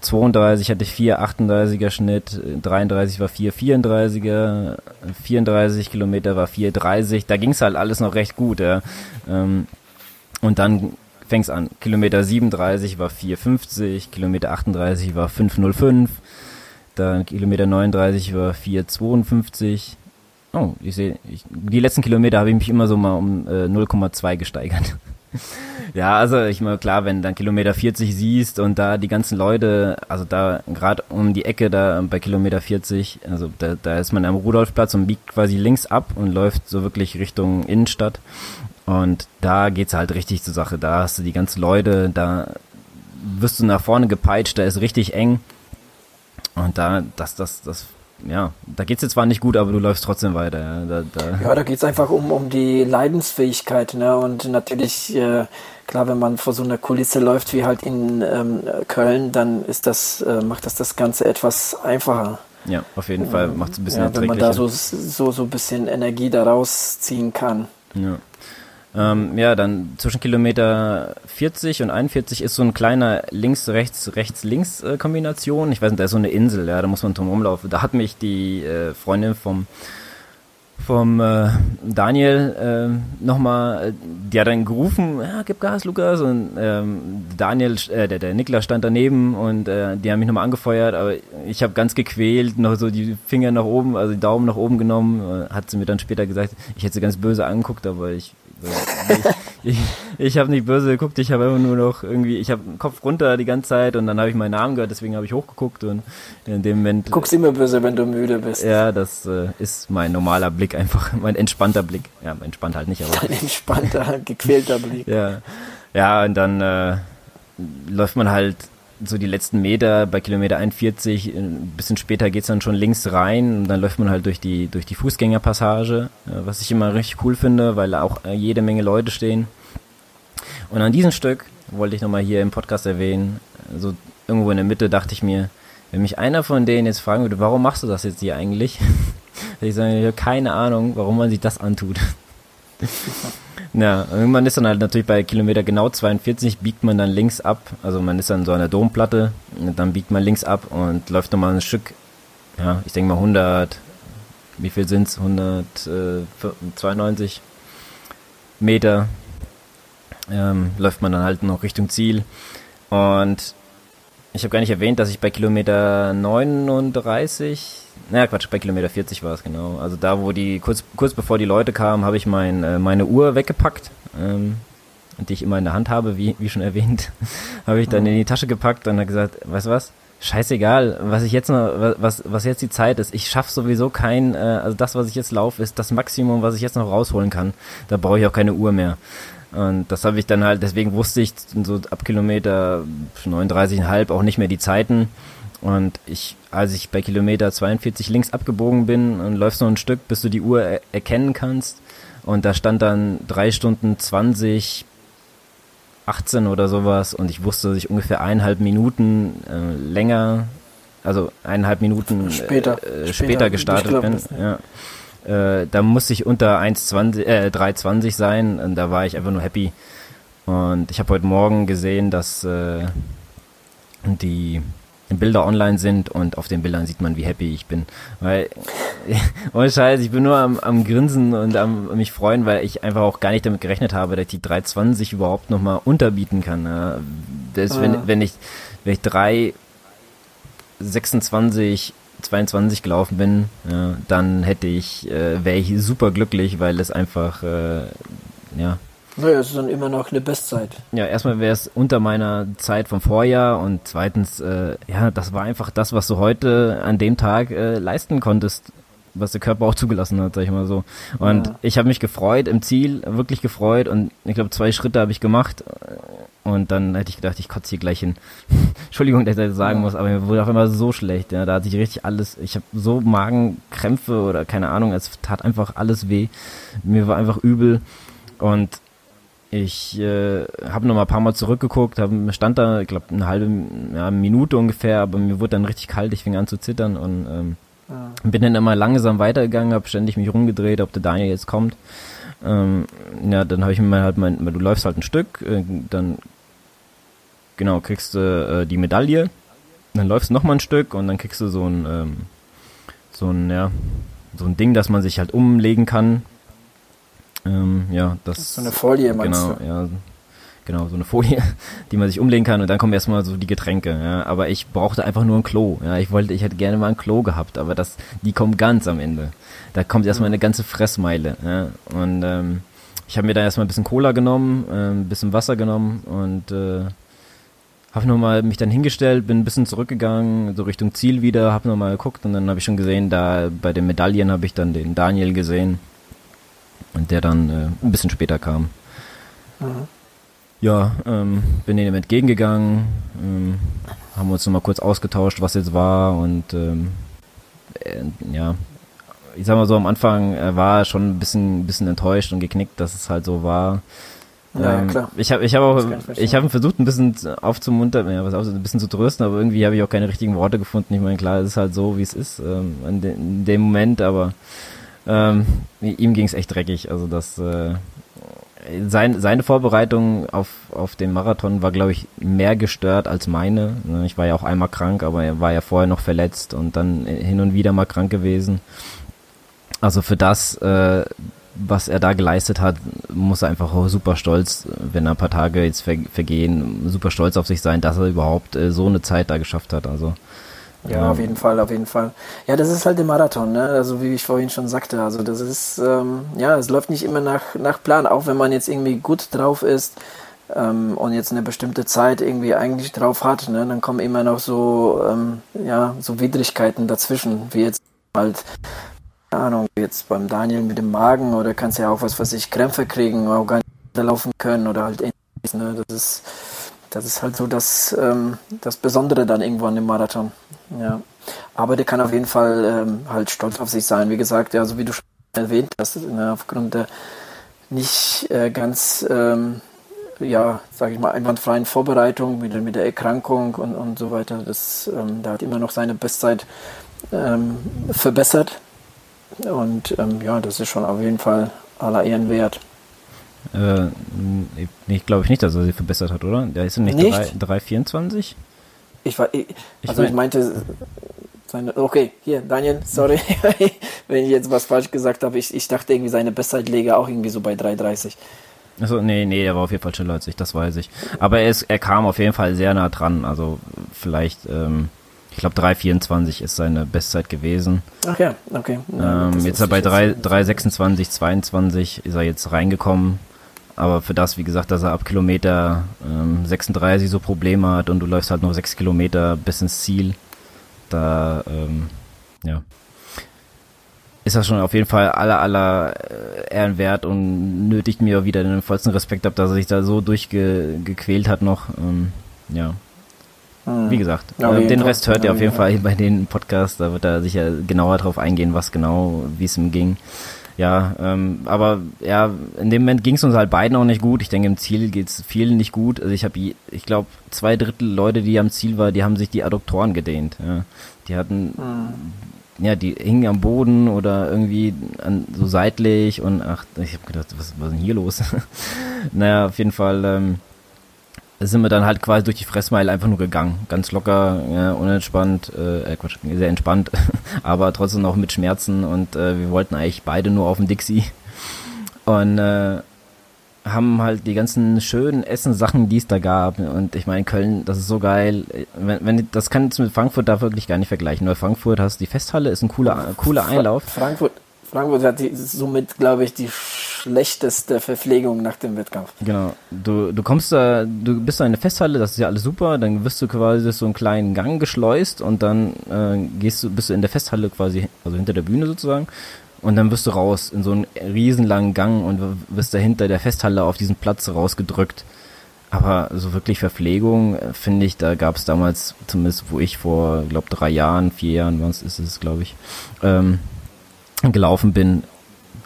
32 hatte ich 4,38er Schnitt, 33 war 4,34er, 34 Kilometer war 4,30. Da ging es halt alles noch recht gut. Ja. Ähm, und dann fäng's an. Kilometer 37 war 4,50, Kilometer 38 war 5,05 dann Kilometer 39 war 4,52. Oh, ich sehe, die letzten Kilometer habe ich mich immer so mal um äh, 0,2 gesteigert. *laughs* ja, also ich meine, klar, wenn dann Kilometer 40 siehst und da die ganzen Leute, also da gerade um die Ecke da bei Kilometer 40, also da, da ist man am Rudolfplatz und biegt quasi links ab und läuft so wirklich Richtung Innenstadt. Und da geht's halt richtig zur Sache. Da hast du die ganzen Leute, da wirst du nach vorne gepeitscht, da ist richtig eng. Und da, das, das, das, ja, da geht es jetzt zwar nicht gut, aber du läufst trotzdem weiter. Ja, da, da, ja, da geht es einfach um, um die Leidensfähigkeit. Ne? Und natürlich, äh, klar, wenn man vor so einer Kulisse läuft wie halt in ähm, Köln, dann ist das, äh, macht das das Ganze etwas einfacher. Ja, auf jeden Fall macht es ein bisschen ja, Wenn man da so, so, so ein bisschen Energie daraus ziehen kann. Ja. Ähm, ja, dann zwischen Kilometer 40 und 41 ist so ein kleiner links-rechts, rechts-links-Kombination. Ich weiß nicht, da ist so eine Insel, ja, da muss man drum rumlaufen. Da hat mich die äh, Freundin vom vom äh, Daniel äh, nochmal, die hat dann gerufen, ja, gib Gas, Lukas. Und ähm, Daniel, äh, der, der Niklas stand daneben und äh, die haben mich nochmal angefeuert, aber ich habe ganz gequält, noch so die Finger nach oben, also die Daumen nach oben genommen. Äh, hat sie mir dann später gesagt, ich hätte sie ganz böse angeguckt, aber ich ich, ich, ich habe nicht böse geguckt, ich habe immer nur noch irgendwie, ich habe den Kopf runter die ganze Zeit und dann habe ich meinen Namen gehört, deswegen habe ich hochgeguckt und in dem Moment. Du guckst immer böse, wenn du müde bist. Ja, das äh, ist mein normaler Blick einfach, *laughs* mein entspannter Blick. Ja, entspannt halt nicht, aber. Ein entspannter, gequälter Blick. ja. Ja, und dann äh, läuft man halt so die letzten Meter bei Kilometer 41, ein bisschen später geht's dann schon links rein und dann läuft man halt durch die, durch die Fußgängerpassage, äh, was ich immer richtig cool finde, weil auch äh, jede Menge Leute stehen. Und an diesem Stück wollte ich nochmal hier im Podcast erwähnen, so irgendwo in der Mitte dachte ich mir, wenn mich einer von denen jetzt fragen würde, warum machst du das jetzt hier eigentlich? *laughs* ich sage, ich habe keine Ahnung, warum man sich das antut. *laughs* Ja, irgendwann ist dann halt natürlich bei Kilometer genau 42 biegt man dann links ab. Also man ist dann so an der Domplatte dann biegt man links ab und läuft nochmal ein Stück, ja, ich denke mal 100, wie viel sind's? 192 Meter ähm, läuft man dann halt noch Richtung Ziel. Und ich habe gar nicht erwähnt, dass ich bei Kilometer 39 naja, Quatsch, bei Kilometer 40 war es genau. Also da, wo die, kurz, kurz bevor die Leute kamen, habe ich mein, äh, meine Uhr weggepackt, ähm, die ich immer in der Hand habe, wie, wie schon erwähnt, *laughs* habe ich dann in die Tasche gepackt und habe gesagt, weißt du was, scheißegal, was ich jetzt noch, was, was jetzt die Zeit ist. Ich schaffe sowieso kein, äh, also das, was ich jetzt laufe, ist das Maximum, was ich jetzt noch rausholen kann. Da brauche ich auch keine Uhr mehr. Und das habe ich dann halt, deswegen wusste ich so ab Kilometer 39,5 auch nicht mehr die Zeiten. Und ich, als ich bei Kilometer 42 links abgebogen bin und läufst noch ein Stück, bis du die Uhr er erkennen kannst. Und da stand dann drei Stunden 20, 18 oder sowas. Und ich wusste, dass ich ungefähr eineinhalb Minuten äh, länger, also eineinhalb Minuten später, äh, später, später gestartet bin. Ja. Äh, da musste ich unter 1,20, äh, 3,20 sein. Und da war ich einfach nur happy. Und ich habe heute Morgen gesehen, dass äh, die Bilder online sind und auf den Bildern sieht man, wie happy ich bin. Weil, *laughs* ohne Scheiß, ich bin nur am, am Grinsen und am mich freuen, weil ich einfach auch gar nicht damit gerechnet habe, dass ich die 320 überhaupt nochmal unterbieten kann. Ja. Das, ja. wenn, wenn ich, wenn ich 3, 26, 22 gelaufen bin, ja, dann hätte ich, äh, wäre ich super glücklich, weil es einfach, äh, ja, naja, es ist dann immer noch eine Bestzeit. Ja, erstmal wäre es unter meiner Zeit vom Vorjahr und zweitens, äh, ja, das war einfach das, was du heute an dem Tag äh, leisten konntest, was der Körper auch zugelassen hat, sag ich mal so. Und ja. ich habe mich gefreut im Ziel, wirklich gefreut und ich glaube, zwei Schritte habe ich gemacht und dann hätte ich gedacht, ich kotze hier gleich hin. *laughs* Entschuldigung, dass ich das sagen ja. muss, aber mir wurde auf einmal so schlecht. Ja, da hat sich richtig alles, ich habe so Magenkrämpfe oder keine Ahnung, es tat einfach alles weh. Mir war einfach übel und ich äh, habe noch mal ein paar Mal zurückgeguckt, hab, stand da, ich glaube, eine halbe ja, Minute ungefähr, aber mir wurde dann richtig kalt, ich fing an zu zittern und ähm, ah. bin dann immer langsam weitergegangen, habe ständig mich rumgedreht, ob der Daniel jetzt kommt. Ähm, ja, dann habe ich mir halt mein, du läufst halt ein Stück, äh, dann genau kriegst du äh, die Medaille, dann läufst du noch mal ein Stück und dann kriegst du so ein ähm, so ein ja so ein Ding, dass man sich halt umlegen kann ähm, ja, das, so eine Folie, meinst genau, du? Ja, genau, so eine Folie, *laughs* die man sich umlegen kann und dann kommen erstmal so die Getränke, ja. Aber ich brauchte einfach nur ein Klo, ja. Ich wollte, ich hätte gerne mal ein Klo gehabt, aber das, die kommen ganz am Ende. Da kommt erstmal eine ganze Fressmeile, ja. Und, ähm, ich habe mir da erstmal ein bisschen Cola genommen, äh, ein bisschen Wasser genommen und, äh, habe nochmal mich dann hingestellt, bin ein bisschen zurückgegangen, so Richtung Ziel wieder, habe nochmal geguckt und dann habe ich schon gesehen, da bei den Medaillen habe ich dann den Daniel gesehen und der dann äh, ein bisschen später kam. Mhm. Ja, ähm, bin ihm entgegengegangen, ähm, haben uns nochmal kurz ausgetauscht, was jetzt war und ähm, äh, ja, ich sag mal so, am Anfang äh, war er schon ein bisschen, bisschen enttäuscht und geknickt, dass es halt so war. Ja, ähm, klar. Ich habe ich hab auch, ich habe versucht, ein bisschen aufzumuntern, ja, was auch, ein bisschen zu trösten, aber irgendwie habe ich auch keine richtigen Worte gefunden. Ich meine, klar, es ist halt so, wie es ist ähm, in, de, in dem Moment, aber ähm, ihm ging es echt dreckig. Also das äh, sein, seine Vorbereitung auf, auf den Marathon war, glaube ich, mehr gestört als meine. Ne, ich war ja auch einmal krank, aber er war ja vorher noch verletzt und dann hin und wieder mal krank gewesen. Also für das, äh, was er da geleistet hat, muss er einfach super stolz, wenn er ein paar Tage jetzt vergehen, super stolz auf sich sein, dass er überhaupt äh, so eine Zeit da geschafft hat. Also ja, auf jeden Fall, auf jeden Fall. Ja, das ist halt der Marathon, ne? Also wie ich vorhin schon sagte, also das ist, ähm, ja, es läuft nicht immer nach, nach Plan, auch wenn man jetzt irgendwie gut drauf ist ähm, und jetzt eine bestimmte Zeit irgendwie eigentlich drauf hat, ne? Dann kommen immer noch so, ähm, ja, so Widrigkeiten dazwischen, wie jetzt halt, keine Ahnung, jetzt beim Daniel mit dem Magen oder kannst ja auch was, was ich Krämpfe kriegen, auch gar nicht laufen können oder halt ähnliches, ne? Das ist das ist halt so das, ähm, das Besondere dann irgendwann im Marathon. Ja. Aber der kann auf jeden Fall ähm, halt stolz auf sich sein. Wie gesagt, ja, so wie du schon erwähnt hast, aufgrund der nicht äh, ganz, ähm, ja, sage ich mal, einwandfreien Vorbereitung mit, mit der Erkrankung und, und so weiter. Das, ähm, da hat immer noch seine Bestzeit ähm, verbessert. Und ähm, ja, das ist schon auf jeden Fall aller Ehren wert. Äh, ich glaube ich nicht, dass er sie verbessert hat, oder? Der ist nicht, nicht? 3,24? Ich war, ich, also ich, mein, ich meinte seine, okay, hier, Daniel, sorry, *laughs* wenn ich jetzt was falsch gesagt habe. Ich, ich dachte irgendwie, seine Bestzeit läge auch irgendwie so bei 3,30. Also nee, nee, er war auf jeden Fall schneller als ich, das weiß ich. Aber er, ist, er kam auf jeden Fall sehr nah dran. Also vielleicht, ähm, ich glaube 3,24 ist seine Bestzeit gewesen. Ach ja, okay. Ja, ähm, jetzt ist er bei 3,26, 22 ist er jetzt reingekommen. Aber für das, wie gesagt, dass er ab Kilometer ähm, 36 so Probleme hat und du läufst halt noch 6 Kilometer bis ins Ziel, da, ähm, ja, ist das schon auf jeden Fall aller, aller äh, Ehrenwert und nötigt mir wieder den vollsten Respekt ab, dass er sich da so durchgequält hat noch. Ähm, ja. Hm. Wie gesagt, ja, äh, den Rest hört ihr auf jeden Fall bei den Podcasts, da wird er sicher genauer drauf eingehen, was genau, wie es ihm ging. Ja, ähm, aber ja, in dem Moment ging es uns halt beiden auch nicht gut. Ich denke, im Ziel geht es vielen nicht gut. Also ich habe, ich glaube, zwei Drittel Leute, die am Ziel waren, die haben sich die Adduktoren gedehnt. Ja. Die hatten, mhm. ja, die hingen am Boden oder irgendwie an, so seitlich und ach, ich habe gedacht, was, was ist denn hier los? *laughs* naja, auf jeden Fall. Ähm, sind wir dann halt quasi durch die Fressmeile einfach nur gegangen. Ganz locker, ja, unentspannt, äh, äh Quatsch, sehr entspannt, *laughs* aber trotzdem noch mit Schmerzen und äh, wir wollten eigentlich beide nur auf den Dixie. Und äh, haben halt die ganzen schönen Essensachen, die es da gab. Und ich meine, Köln, das ist so geil. Wenn, wenn das kannst du mit Frankfurt da wirklich gar nicht vergleichen. Weil Frankfurt hast die Festhalle, ist ein cooler, cooler Einlauf. Frankfurt, Frankfurt hat die, somit, glaube ich, die schlechteste Verpflegung nach dem Wettkampf. Genau. Du, du kommst da, du bist da in der Festhalle, das ist ja alles super, dann wirst du quasi durch so einen kleinen Gang geschleust und dann äh, gehst du, bist du in der Festhalle quasi, also hinter der Bühne sozusagen. Und dann wirst du raus in so einen riesenlangen Gang und wirst da hinter der Festhalle auf diesen Platz rausgedrückt. Aber so wirklich Verpflegung, äh, finde ich, da gab es damals, zumindest wo ich vor, glaube drei Jahren, vier Jahren, was ist es, glaube ich, ähm, gelaufen bin,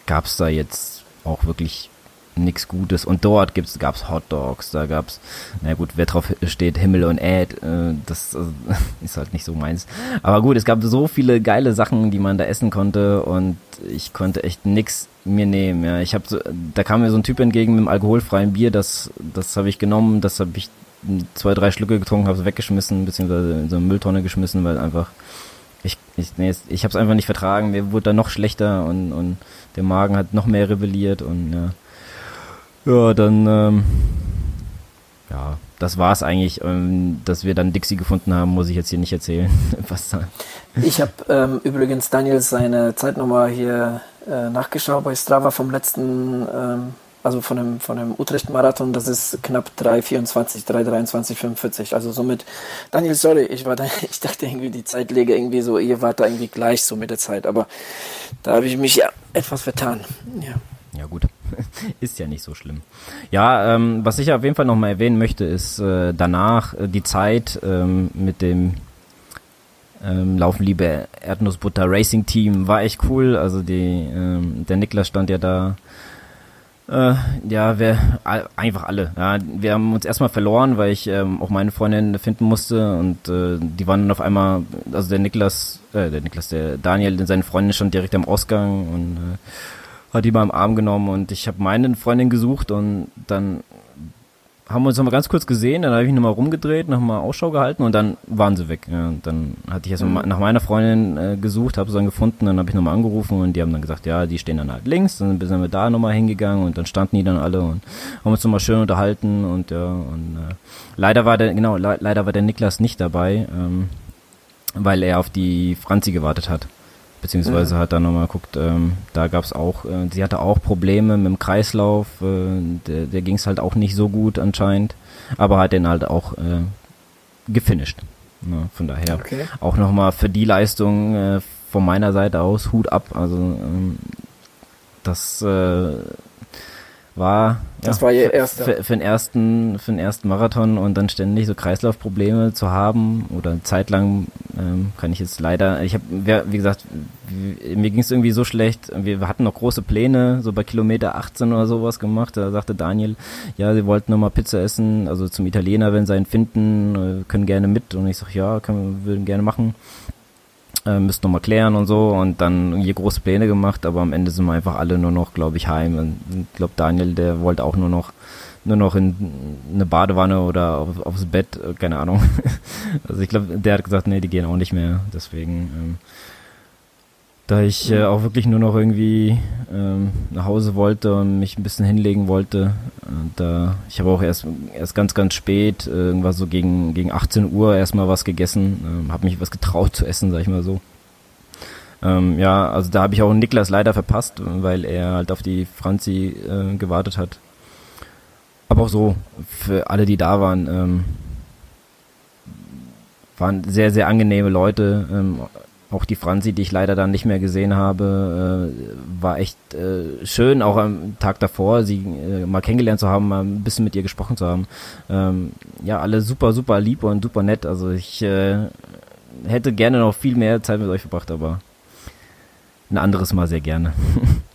gab es da jetzt auch wirklich nichts Gutes. Und dort gibt's, gab's Hot Dogs, da gab's, na gut, wer drauf steht, Himmel und Erd, äh, das äh, *laughs* ist halt nicht so meins. Aber gut, es gab so viele geile Sachen, die man da essen konnte und ich konnte echt nix mir nehmen. Ja, ich habe so, da kam mir so ein Typ entgegen mit einem alkoholfreien Bier, das, das habe ich genommen, das habe ich zwei, drei Schlücke getrunken, habe es weggeschmissen, beziehungsweise in so eine Mülltonne geschmissen, weil einfach ich, nee, ich habe es einfach nicht vertragen. Mir wurde dann noch schlechter und, und der Magen hat noch mehr rebelliert und ja. Ja, dann, ähm, ja, das war's eigentlich. Ähm, dass wir dann Dixie gefunden haben, muss ich jetzt hier nicht erzählen. *laughs* Was da. Ich habe ähm, übrigens Daniel seine Zeitnummer hier äh, nachgeschaut bei Strava vom letzten ähm, also von dem, von dem Utrecht-Marathon, das ist knapp 3,24, 3,23, 45. Also somit, Daniel, sorry, ich war da, *laughs* ich dachte irgendwie, die Zeit läge irgendwie so, ihr wart da irgendwie gleich so mit der Zeit, aber da habe ich mich ja etwas vertan. Ja. Ja, gut. *laughs* ist ja nicht so schlimm. Ja, ähm, was ich auf jeden Fall nochmal erwähnen möchte, ist äh, danach äh, die Zeit ähm, mit dem ähm, Laufen liebe Erdnussbutter Racing Team war echt cool. Also die, ähm, der Niklas stand ja da äh, ja, wir einfach alle. Ja, wir haben uns erstmal verloren, weil ich ähm, auch meine Freundin finden musste und äh, die waren dann auf einmal, also der Niklas, äh, der Niklas, der Daniel, seine Freundin stand direkt am Ausgang und äh, hat die mal im Arm genommen und ich habe meine Freundin gesucht und dann haben wir uns nochmal ganz kurz gesehen, dann habe ich nochmal rumgedreht, nochmal Ausschau gehalten und dann waren sie weg. Ja, und dann hatte ich erstmal mhm. nach meiner Freundin äh, gesucht, habe sie dann gefunden, dann habe ich nochmal angerufen und die haben dann gesagt, ja, die stehen dann halt links, dann sind wir da nochmal hingegangen und dann standen die dann alle und haben uns nochmal schön unterhalten und ja, und äh, leider war der, genau, le leider war der Niklas nicht dabei, ähm, weil er auf die Franzi gewartet hat beziehungsweise mhm. hat dann nochmal geguckt, ähm, da gab es auch, äh, sie hatte auch Probleme mit dem Kreislauf, äh, der, der ging es halt auch nicht so gut anscheinend, aber hat den halt auch äh, gefinisht. Ja, von daher okay. auch nochmal für die Leistung äh, von meiner Seite aus Hut ab. Also ähm, das äh, war das ja, war ihr erster. für, für, den ersten für den ersten Marathon und dann ständig so Kreislaufprobleme zu haben oder zeitlang ähm, kann ich jetzt leider ich habe wie gesagt mir ging es irgendwie so schlecht wir, hatten noch große Pläne so bei Kilometer 18 oder sowas gemacht da sagte Daniel ja sie wollten noch mal Pizza essen also zum Italiener wenn sie einen finden äh, können gerne mit und ich sag ja können würden gerne machen äh, müsst noch mal klären und so und dann hier große Pläne gemacht, aber am Ende sind wir einfach alle nur noch, glaube ich, heim. Und ich glaube, Daniel, der wollte auch nur noch nur noch in eine Badewanne oder auf, aufs Bett, äh, keine Ahnung. *laughs* also ich glaube, der hat gesagt, nee, die gehen auch nicht mehr. Deswegen ähm, da ich äh, auch wirklich nur noch irgendwie ähm, nach Hause wollte und mich ein bisschen hinlegen wollte. Und, da ich habe auch erst erst ganz ganz spät, äh, irgendwas so gegen gegen 18 Uhr erstmal was gegessen, ähm, habe mich was getraut zu essen, sag ich mal so. Ähm, ja, also da habe ich auch Niklas leider verpasst, weil er halt auf die Franzi äh, gewartet hat. Aber auch so für alle, die da waren. Ähm, waren sehr, sehr angenehme Leute. Ähm, auch die Franzi, die ich leider dann nicht mehr gesehen habe, äh, war echt äh, schön, auch am Tag davor, sie äh, mal kennengelernt zu haben, mal ein bisschen mit ihr gesprochen zu haben. Ähm, ja, alle super, super lieb und super nett. Also ich äh, hätte gerne noch viel mehr Zeit mit euch verbracht, aber ein anderes Mal sehr gerne. *laughs*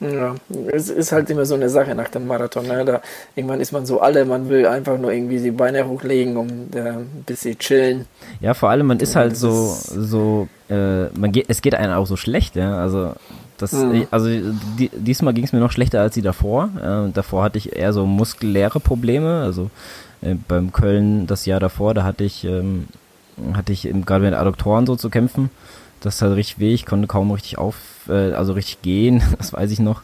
Ja, es ist halt immer so eine Sache nach dem Marathon. Ne? Da, irgendwann ist man so alle, man will einfach nur irgendwie die Beine hochlegen, um äh, ein bisschen chillen. Ja, vor allem, man ist halt so, so, äh, man geht, es geht einem auch so schlecht, ja. Also das, mhm. also die, diesmal ging es mir noch schlechter als die davor. Äh, davor hatte ich eher so muskuläre Probleme. Also äh, beim Köln das Jahr davor, da hatte ich, ähm, hatte ich gerade mit Adduktoren so zu kämpfen. Das ist halt richtig weh, ich konnte kaum richtig auf, äh, also richtig gehen, *laughs* das weiß ich noch.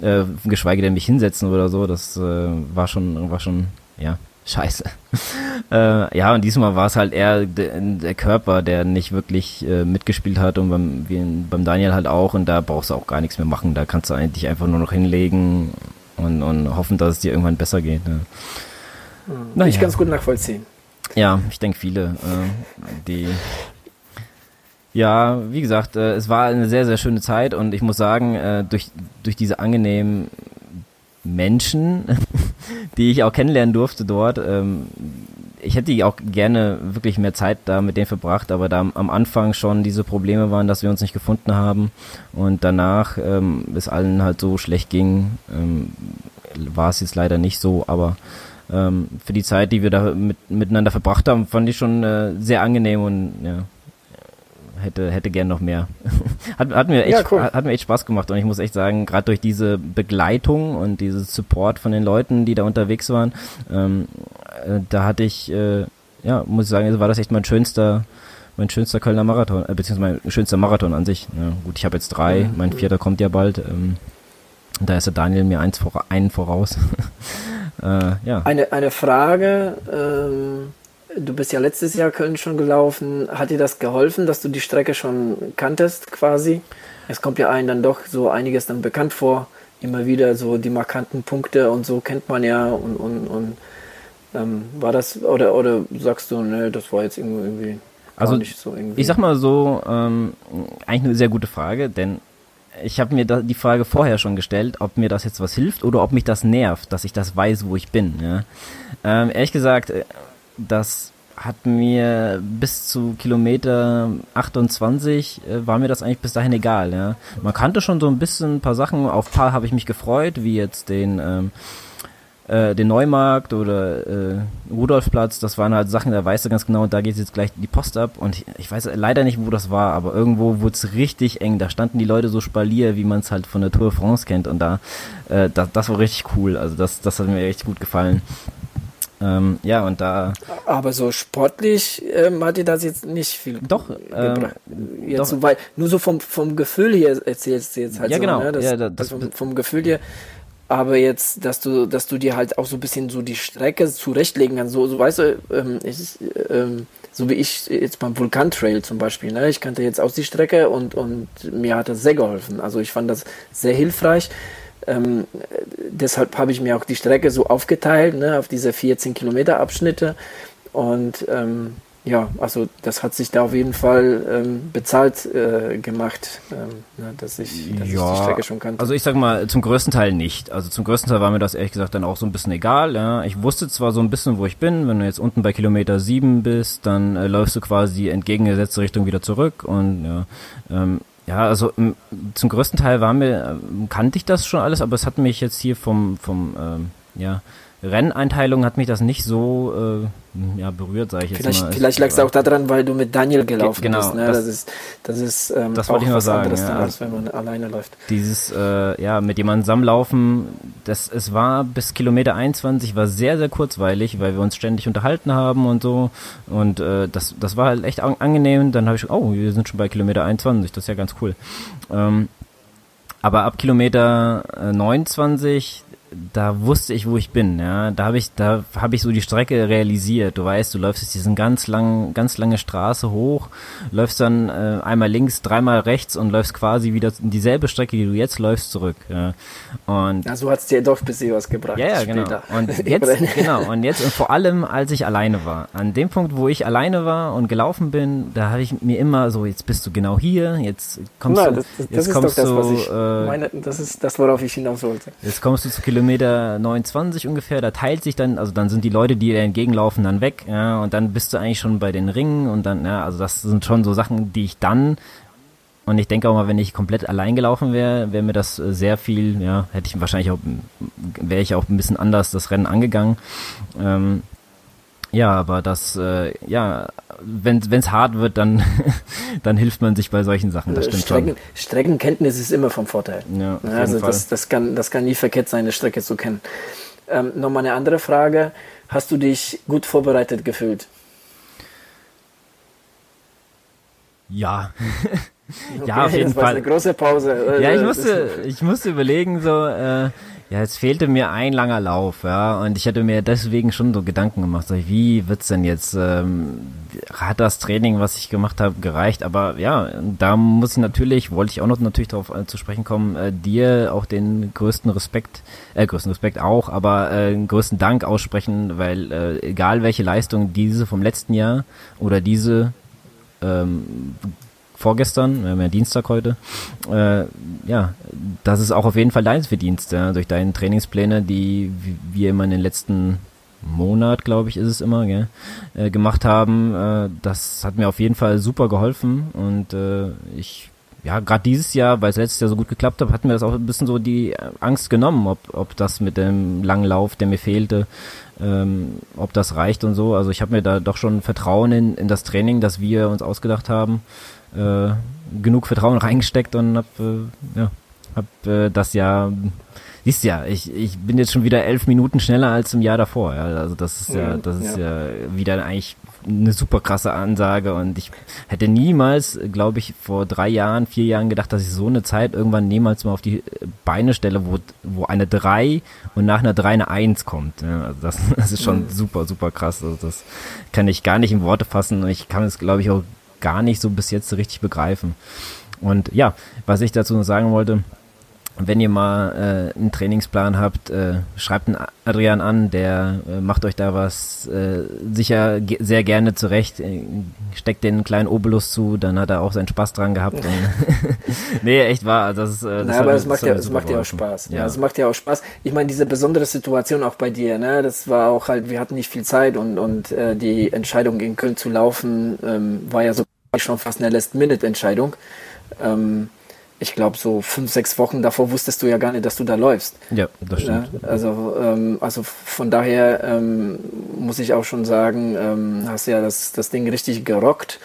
Äh, geschweige denn mich hinsetzen oder so, das äh, war schon, war schon, ja, *laughs* scheiße. äh, ja, und diesmal war es halt eher de, der Körper, der nicht wirklich äh, mitgespielt hat und beim, wie beim Daniel halt auch und da brauchst du auch gar nichts mehr machen. Da kannst du eigentlich einfach nur noch hinlegen und, und hoffen, dass es dir irgendwann besser geht. Ne? Hm. Naja. Ich ganz gut nachvollziehen. Ja, ich denke viele, äh, die ja, wie gesagt, äh, es war eine sehr, sehr schöne Zeit und ich muss sagen, äh, durch, durch diese angenehmen Menschen, *laughs* die ich auch kennenlernen durfte dort, ähm, ich hätte auch gerne wirklich mehr Zeit da mit denen verbracht, aber da am Anfang schon diese Probleme waren, dass wir uns nicht gefunden haben und danach ähm, es allen halt so schlecht ging, ähm, war es jetzt leider nicht so, aber ähm, für die Zeit, die wir da mit, miteinander verbracht haben, fand ich schon äh, sehr angenehm und ja, hätte, hätte gern noch mehr. *laughs* hat, hat, mir echt, ja, cool. hat, mir echt Spaß gemacht und ich muss echt sagen, gerade durch diese Begleitung und dieses Support von den Leuten, die da unterwegs waren, ähm, äh, da hatte ich, äh, ja, muss ich sagen, war das echt mein schönster, mein schönster Kölner Marathon, äh, beziehungsweise mein schönster Marathon an sich. Ja, gut, ich habe jetzt drei, mein vierter kommt ja bald. Ähm, da ist der Daniel mir eins vor, einen voraus. *laughs* äh, ja. Eine, eine Frage, ähm, Du bist ja letztes Jahr Köln schon gelaufen. Hat dir das geholfen, dass du die Strecke schon kanntest quasi? Es kommt ja einem dann doch so einiges dann bekannt vor. Immer wieder so die markanten Punkte und so kennt man ja und, und, und ähm, war das oder oder sagst du, ne, das war jetzt irgendwie also nicht so irgendwie. Ich sag mal so, ähm, eigentlich eine sehr gute Frage, denn ich habe mir da die Frage vorher schon gestellt, ob mir das jetzt was hilft oder ob mich das nervt, dass ich das weiß, wo ich bin. Ja? Ähm, ehrlich gesagt, äh, das hat mir bis zu Kilometer 28 äh, war mir das eigentlich bis dahin egal. Ja. Man kannte schon so ein bisschen ein paar Sachen. Auf paar habe ich mich gefreut, wie jetzt den ähm, äh, den Neumarkt oder äh, Rudolfplatz. Das waren halt Sachen, da weißt du ganz genau, da geht jetzt gleich die Post ab. Und ich, ich weiß leider nicht, wo das war, aber irgendwo wurde es richtig eng. Da standen die Leute so spalier, wie man es halt von der Tour de France kennt. Und da, äh, das, das war richtig cool. Also das, das hat mir echt gut gefallen. Ähm, ja, und da. Aber so sportlich ähm, hat dir das jetzt nicht viel doch, ähm, jetzt doch. So weit, nur so vom, vom Gefühl hier erzählst du jetzt halt ja, so, genau. Ne? Das, ja, das, das vom, vom, Gefühl hier. Aber jetzt, dass du, dass du dir halt auch so ein bisschen so die Strecke zurechtlegen kannst. So, so weißt du, ähm, ich, ähm, so wie ich jetzt beim Vulkantrail zum Beispiel, ne? Ich kannte jetzt auch die Strecke und, und mir hat das sehr geholfen. Also ich fand das sehr hilfreich. Ähm, deshalb habe ich mir auch die Strecke so aufgeteilt, ne, auf diese 14 Kilometer Abschnitte. Und ähm, ja, also das hat sich da auf jeden Fall ähm, bezahlt äh, gemacht, ähm, ne, dass, ich, dass ja, ich die Strecke schon kannte. Also ich sag mal, zum größten Teil nicht. Also zum größten Teil war mir das ehrlich gesagt dann auch so ein bisschen egal. Ja. Ich wusste zwar so ein bisschen, wo ich bin. Wenn du jetzt unten bei Kilometer sieben bist, dann äh, läufst du quasi entgegengesetzte Richtung wieder zurück und ja, ähm, ja, also zum größten Teil war mir, äh, kannte ich das schon alles, aber es hat mich jetzt hier vom, vom ähm, ja, Renneinteilung hat mich das nicht so äh, ja, berührt, sage ich jetzt vielleicht, mal. Vielleicht lag es auch daran, weil du mit Daniel gelaufen genau, bist. Ne? Das, das, ist, das ist ähm, das wollte ich nur sagen, ja, dann, als wenn man alleine läuft. Dieses, äh, ja, mit jemandem zusammenlaufen, das, es war bis Kilometer 21 war sehr, sehr kurzweilig, weil wir uns ständig unterhalten haben und so. Und äh, das, das war halt echt angenehm. Dann habe ich, oh, wir sind schon bei Kilometer 21, das ist ja ganz cool. Ähm, aber ab Kilometer 29 da wusste ich, wo ich bin. Ja, da habe ich, da habe ich so die Strecke realisiert. Du weißt, du läufst jetzt diesen ganz langen, ganz lange Straße hoch, läufst dann äh, einmal links, dreimal rechts und läufst quasi wieder in dieselbe Strecke, die du jetzt läufst, zurück. Ja. Und ja, so hat es dir doch bisschen was gebracht. Ja, ja genau. Und *laughs* jetzt, genau. Und jetzt und vor allem, als ich alleine war, an dem Punkt, wo ich alleine war und gelaufen bin, da habe ich mir immer so, jetzt bist du genau hier, jetzt kommst Na, du, das, das, jetzt kommst das, was ich äh, meine, das ist das, worauf ich hinaus wollte. Jetzt kommst du zu Kilometer Kilometer 29 ungefähr, da teilt sich dann, also dann sind die Leute, die dir entgegenlaufen, dann weg, ja, und dann bist du eigentlich schon bei den Ringen und dann, ja, also das sind schon so Sachen, die ich dann und ich denke auch mal, wenn ich komplett allein gelaufen wäre, wäre mir das äh, sehr viel, ja, hätte ich wahrscheinlich auch, wäre ich auch ein bisschen anders das Rennen angegangen. Ähm, ja, aber das, äh, ja, wenn es hart wird, dann, *laughs* dann hilft man sich bei solchen Sachen. Das stimmt Strecken, schon. Streckenkenntnis ist immer vom Vorteil. Ja, ja also das, das, kann, das kann nie verkehrt sein, eine Strecke zu kennen. Ähm, Nochmal eine andere Frage. Hast du dich gut vorbereitet gefühlt? Ja. *laughs* Okay, ja, auf jeden Fall. eine große Pause. Ja, ich musste, ich musste überlegen, so, äh, ja, es fehlte mir ein langer Lauf, ja, und ich hatte mir deswegen schon so Gedanken gemacht, so, wie wird's denn jetzt, ähm, hat das Training, was ich gemacht habe, gereicht? Aber ja, da muss ich natürlich, wollte ich auch noch natürlich darauf äh, zu sprechen kommen, äh, dir auch den größten Respekt, äh, größten Respekt auch, aber äh, größten Dank aussprechen, weil äh, egal welche Leistung diese vom letzten Jahr oder diese ähm, vorgestern, wir haben ja Dienstag heute, äh, ja, das ist auch auf jeden Fall dein Verdienst, ja, durch deine Trainingspläne, die wir immer in den letzten Monat, glaube ich, ist es immer, gell, äh, gemacht haben. Äh, das hat mir auf jeden Fall super geholfen und äh, ich ja, gerade dieses Jahr, weil es letztes Jahr so gut geklappt hat, hat mir das auch ein bisschen so die Angst genommen, ob, ob das mit dem langen Lauf, der mir fehlte, ähm, ob das reicht und so. Also ich habe mir da doch schon Vertrauen in, in das Training, das wir uns ausgedacht haben, äh, genug Vertrauen reingesteckt und hab, äh, ja, hab äh, das ja, siehst ja, ich, ich bin jetzt schon wieder elf Minuten schneller als im Jahr davor. Ja. Also das ist ja, das ist ja, ja wieder eigentlich eine super krasse Ansage und ich hätte niemals, glaube ich, vor drei Jahren, vier Jahren gedacht, dass ich so eine Zeit irgendwann niemals mal auf die Beine stelle, wo, wo eine drei und nach einer drei eine eins kommt. Ja, also das, *laughs* das ist schon mhm. super, super krass. Also das kann ich gar nicht in Worte fassen und ich kann es, glaube ich, auch gar nicht so bis jetzt richtig begreifen. Und ja, was ich dazu noch sagen wollte, wenn ihr mal äh, einen Trainingsplan habt, äh, schreibt einen Adrian an, der äh, macht euch da was äh, sicher ge sehr gerne zurecht, äh, steckt den kleinen Obolus zu, dann hat er auch seinen Spaß dran gehabt. *laughs* *laughs* nee, echt wahr. Das ist, äh, das naja, aber es macht ja, es macht ja auch Spaß. Ja. ja, es macht ja auch Spaß. Ich meine, diese besondere Situation auch bei dir, ne, das war auch halt, wir hatten nicht viel Zeit und und äh, die Entscheidung in Köln zu laufen ähm, war ja so schon fast eine Last-Minute-Entscheidung. Ähm, ich glaube, so fünf, sechs Wochen davor wusstest du ja gar nicht, dass du da läufst. Ja, das stimmt. Ja, also, ähm, also von daher ähm, muss ich auch schon sagen, ähm, hast ja das, das Ding richtig gerockt.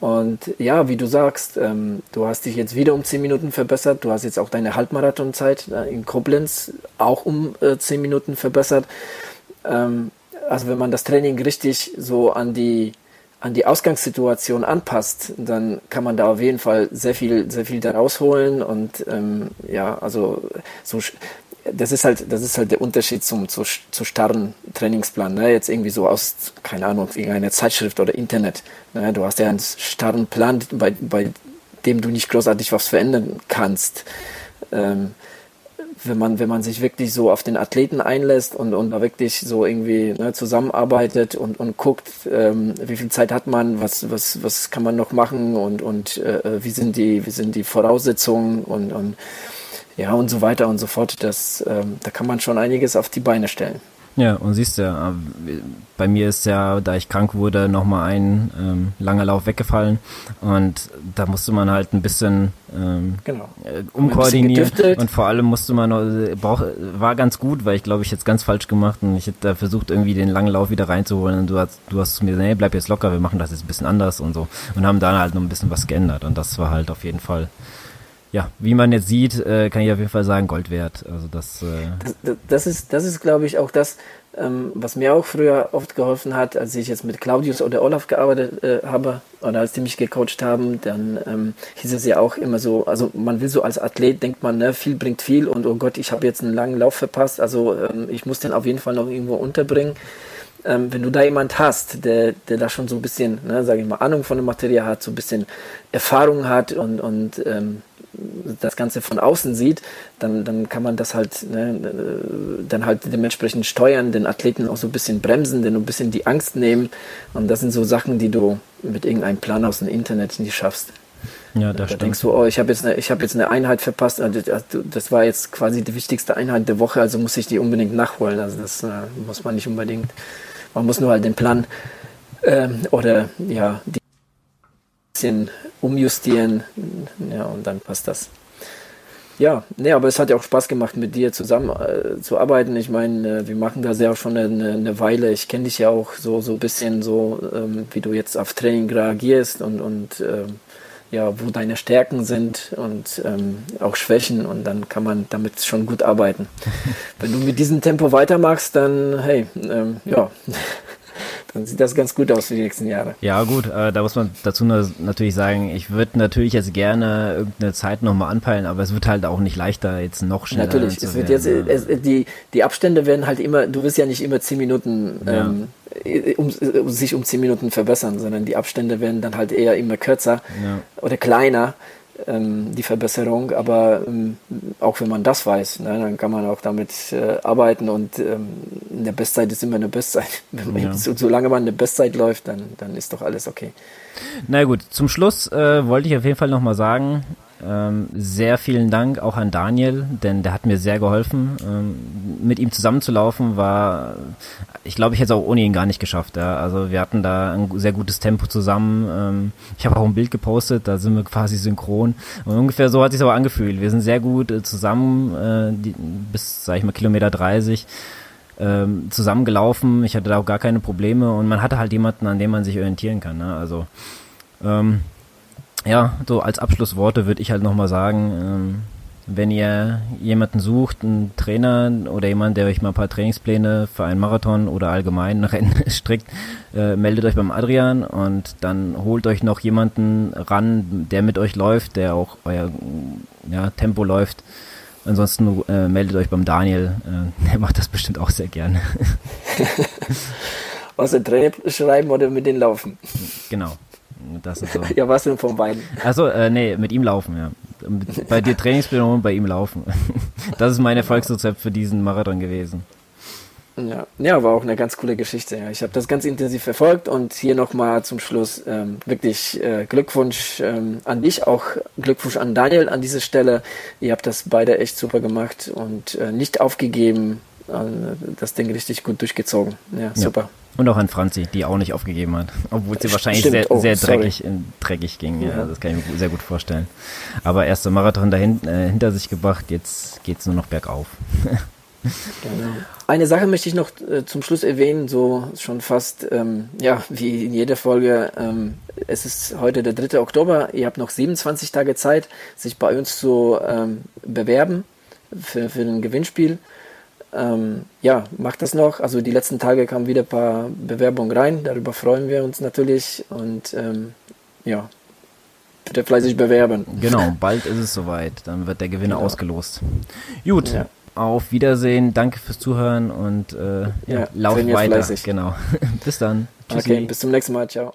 Und ja, wie du sagst, ähm, du hast dich jetzt wieder um zehn Minuten verbessert. Du hast jetzt auch deine Halbmarathonzeit äh, in Koblenz auch um äh, zehn Minuten verbessert. Ähm, also wenn man das Training richtig so an die an die Ausgangssituation anpasst, dann kann man da auf jeden Fall sehr viel, sehr viel daraus holen und ähm, ja, also so das ist halt, das ist halt der Unterschied zum, zu, zu starren Trainingsplan. Ne? Jetzt irgendwie so aus, keine Ahnung, irgendeiner Zeitschrift oder Internet. Ne? Du hast ja einen starren Plan, bei, bei dem du nicht großartig was verändern kannst. Ähm, wenn man, wenn man sich wirklich so auf den Athleten einlässt und, und da wirklich so irgendwie ne, zusammenarbeitet und, und guckt, ähm, wie viel Zeit hat man, was, was, was kann man noch machen und, und äh, wie sind die, wie sind die Voraussetzungen und, und ja und so weiter und so fort. Das, ähm, da kann man schon einiges auf die Beine stellen. Ja, und siehst ja, bei mir ist ja, da ich krank wurde, nochmal ein ähm, langer Lauf weggefallen. Und da musste man halt ein bisschen ähm, genau. äh, umkoordinieren. und vor allem musste man, äh, brauch, war ganz gut, weil ich glaube, ich jetzt ganz falsch gemacht. Und ich hätte da versucht, irgendwie den langen Lauf wieder reinzuholen. Und du hast, du hast zu mir gesagt, nee, bleib jetzt locker, wir machen das jetzt ein bisschen anders und so. Und haben dann halt noch ein bisschen was geändert. Und das war halt auf jeden Fall ja, wie man jetzt sieht, äh, kann ich auf jeden Fall sagen, Gold wert. Also das, äh das, das ist, das ist, glaube ich, auch das, ähm, was mir auch früher oft geholfen hat, als ich jetzt mit Claudius oder Olaf gearbeitet äh, habe oder als die mich gecoacht haben, dann ähm, hieß es ja auch immer so, also man will so als Athlet, denkt man, ne, viel bringt viel und oh Gott, ich habe jetzt einen langen Lauf verpasst, also ähm, ich muss den auf jeden Fall noch irgendwo unterbringen. Ähm, wenn du da jemand hast, der, der da schon so ein bisschen, ne, sage ich mal, Ahnung von dem Material hat, so ein bisschen Erfahrung hat und, und ähm, das Ganze von außen sieht, dann, dann kann man das halt ne, dann halt dementsprechend steuern, den Athleten auch so ein bisschen bremsen, den ein bisschen die Angst nehmen. Und das sind so Sachen, die du mit irgendeinem Plan aus dem Internet nicht schaffst. Ja, das da stimmt. denkst du, oh, ich habe jetzt, eine, hab jetzt eine Einheit verpasst. Also, das war jetzt quasi die wichtigste Einheit der Woche, also muss ich die unbedingt nachholen. Also das äh, muss man nicht unbedingt. Man muss nur halt den Plan ähm, oder ja die bisschen umjustieren. Ja, und dann passt das. Ja, nee, aber es hat ja auch Spaß gemacht, mit dir zusammen äh, zu arbeiten. Ich meine, äh, wir machen das ja auch schon eine, eine Weile. Ich kenne dich ja auch so so ein bisschen so, ähm, wie du jetzt auf Training reagierst und und ähm, ja, wo deine Stärken sind und ähm, auch Schwächen und dann kann man damit schon gut arbeiten. *laughs* Wenn du mit diesem Tempo weitermachst, dann hey, ähm, ja *laughs* dann sieht das ganz gut aus für die nächsten Jahre. Ja, gut, äh, da muss man dazu natürlich sagen, ich würde natürlich jetzt gerne irgendeine Zeit nochmal anpeilen, aber es wird halt auch nicht leichter, jetzt noch schneller Natürlich, es wird jetzt, es, die, die Abstände werden halt immer, du wirst ja nicht immer zehn Minuten ja. ähm, um, um, sich um zehn Minuten verbessern, sondern die Abstände werden dann halt eher immer kürzer ja. oder kleiner ähm, die Verbesserung, aber ähm, auch wenn man das weiß, ne, dann kann man auch damit äh, arbeiten und ähm, eine Bestzeit ist immer eine Bestzeit. *laughs* Ja. So, solange man eine Bestzeit läuft, dann, dann ist doch alles okay. Na gut, zum Schluss äh, wollte ich auf jeden Fall nochmal sagen, ähm, sehr vielen Dank auch an Daniel, denn der hat mir sehr geholfen. Ähm, mit ihm zusammenzulaufen war, ich glaube, ich hätte es auch ohne ihn gar nicht geschafft. Ja. Also wir hatten da ein sehr gutes Tempo zusammen. Ähm, ich habe auch ein Bild gepostet, da sind wir quasi synchron. Und ungefähr so hat sich aber angefühlt. Wir sind sehr gut äh, zusammen äh, die, bis, sag ich mal, Kilometer 30 ähm, zusammengelaufen. Ich hatte da auch gar keine Probleme und man hatte halt jemanden, an dem man sich orientieren kann. Ne? Also ähm, ja, so als Abschlussworte würde ich halt nochmal sagen, ähm, wenn ihr jemanden sucht, einen Trainer oder jemand, der euch mal ein paar Trainingspläne für einen Marathon oder allgemein *laughs* Rennen strickt, äh, meldet euch beim Adrian und dann holt euch noch jemanden ran, der mit euch läuft, der auch euer ja, Tempo läuft. Ansonsten äh, meldet euch beim Daniel, äh, der macht das bestimmt auch sehr gerne. *laughs* Was den Trainer schreiben oder mit denen laufen? Genau. Das ist *laughs* so. ja, was denn von beiden? Achso, äh, nee, mit ihm laufen, ja. Bei dir Trainingspläne und bei ihm laufen. *laughs* Das ist mein Erfolgsrezept für diesen Marathon gewesen. Ja, ja, war auch eine ganz coole Geschichte. Ja. Ich habe das ganz intensiv verfolgt und hier nochmal zum Schluss ähm, wirklich äh, Glückwunsch ähm, an dich, auch Glückwunsch an Daniel an dieser Stelle. Ihr habt das beide echt super gemacht und äh, nicht aufgegeben, äh, das Ding richtig gut durchgezogen. Ja, super. Ja. Und auch an Franzi, die auch nicht aufgegeben hat. Obwohl sie wahrscheinlich Stimmt. sehr, oh, sehr dreckig, dreckig ging. Ja. ja. das kann ich mir sehr gut vorstellen. Aber erster Marathon dahin, äh, hinter sich gebracht, jetzt geht es nur noch bergauf. *laughs* Genau. Eine Sache möchte ich noch äh, zum Schluss erwähnen, so schon fast, ähm, ja, wie in jeder Folge. Ähm, es ist heute der 3. Oktober. Ihr habt noch 27 Tage Zeit, sich bei uns zu ähm, bewerben für, für ein Gewinnspiel ähm, ja, macht das noch. Also die letzten Tage kamen wieder ein paar Bewerbungen rein. Darüber freuen wir uns natürlich. Und ähm, ja, bitte fleißig bewerben. Genau, bald ist es soweit. Dann wird der Gewinner genau. ausgelost. Gut. Ja. Auf Wiedersehen, danke fürs Zuhören und äh, ja, ja, lauf weiter. Fleißig. Genau. *laughs* bis dann. Tschüssi. Okay, bis zum nächsten Mal. Ciao.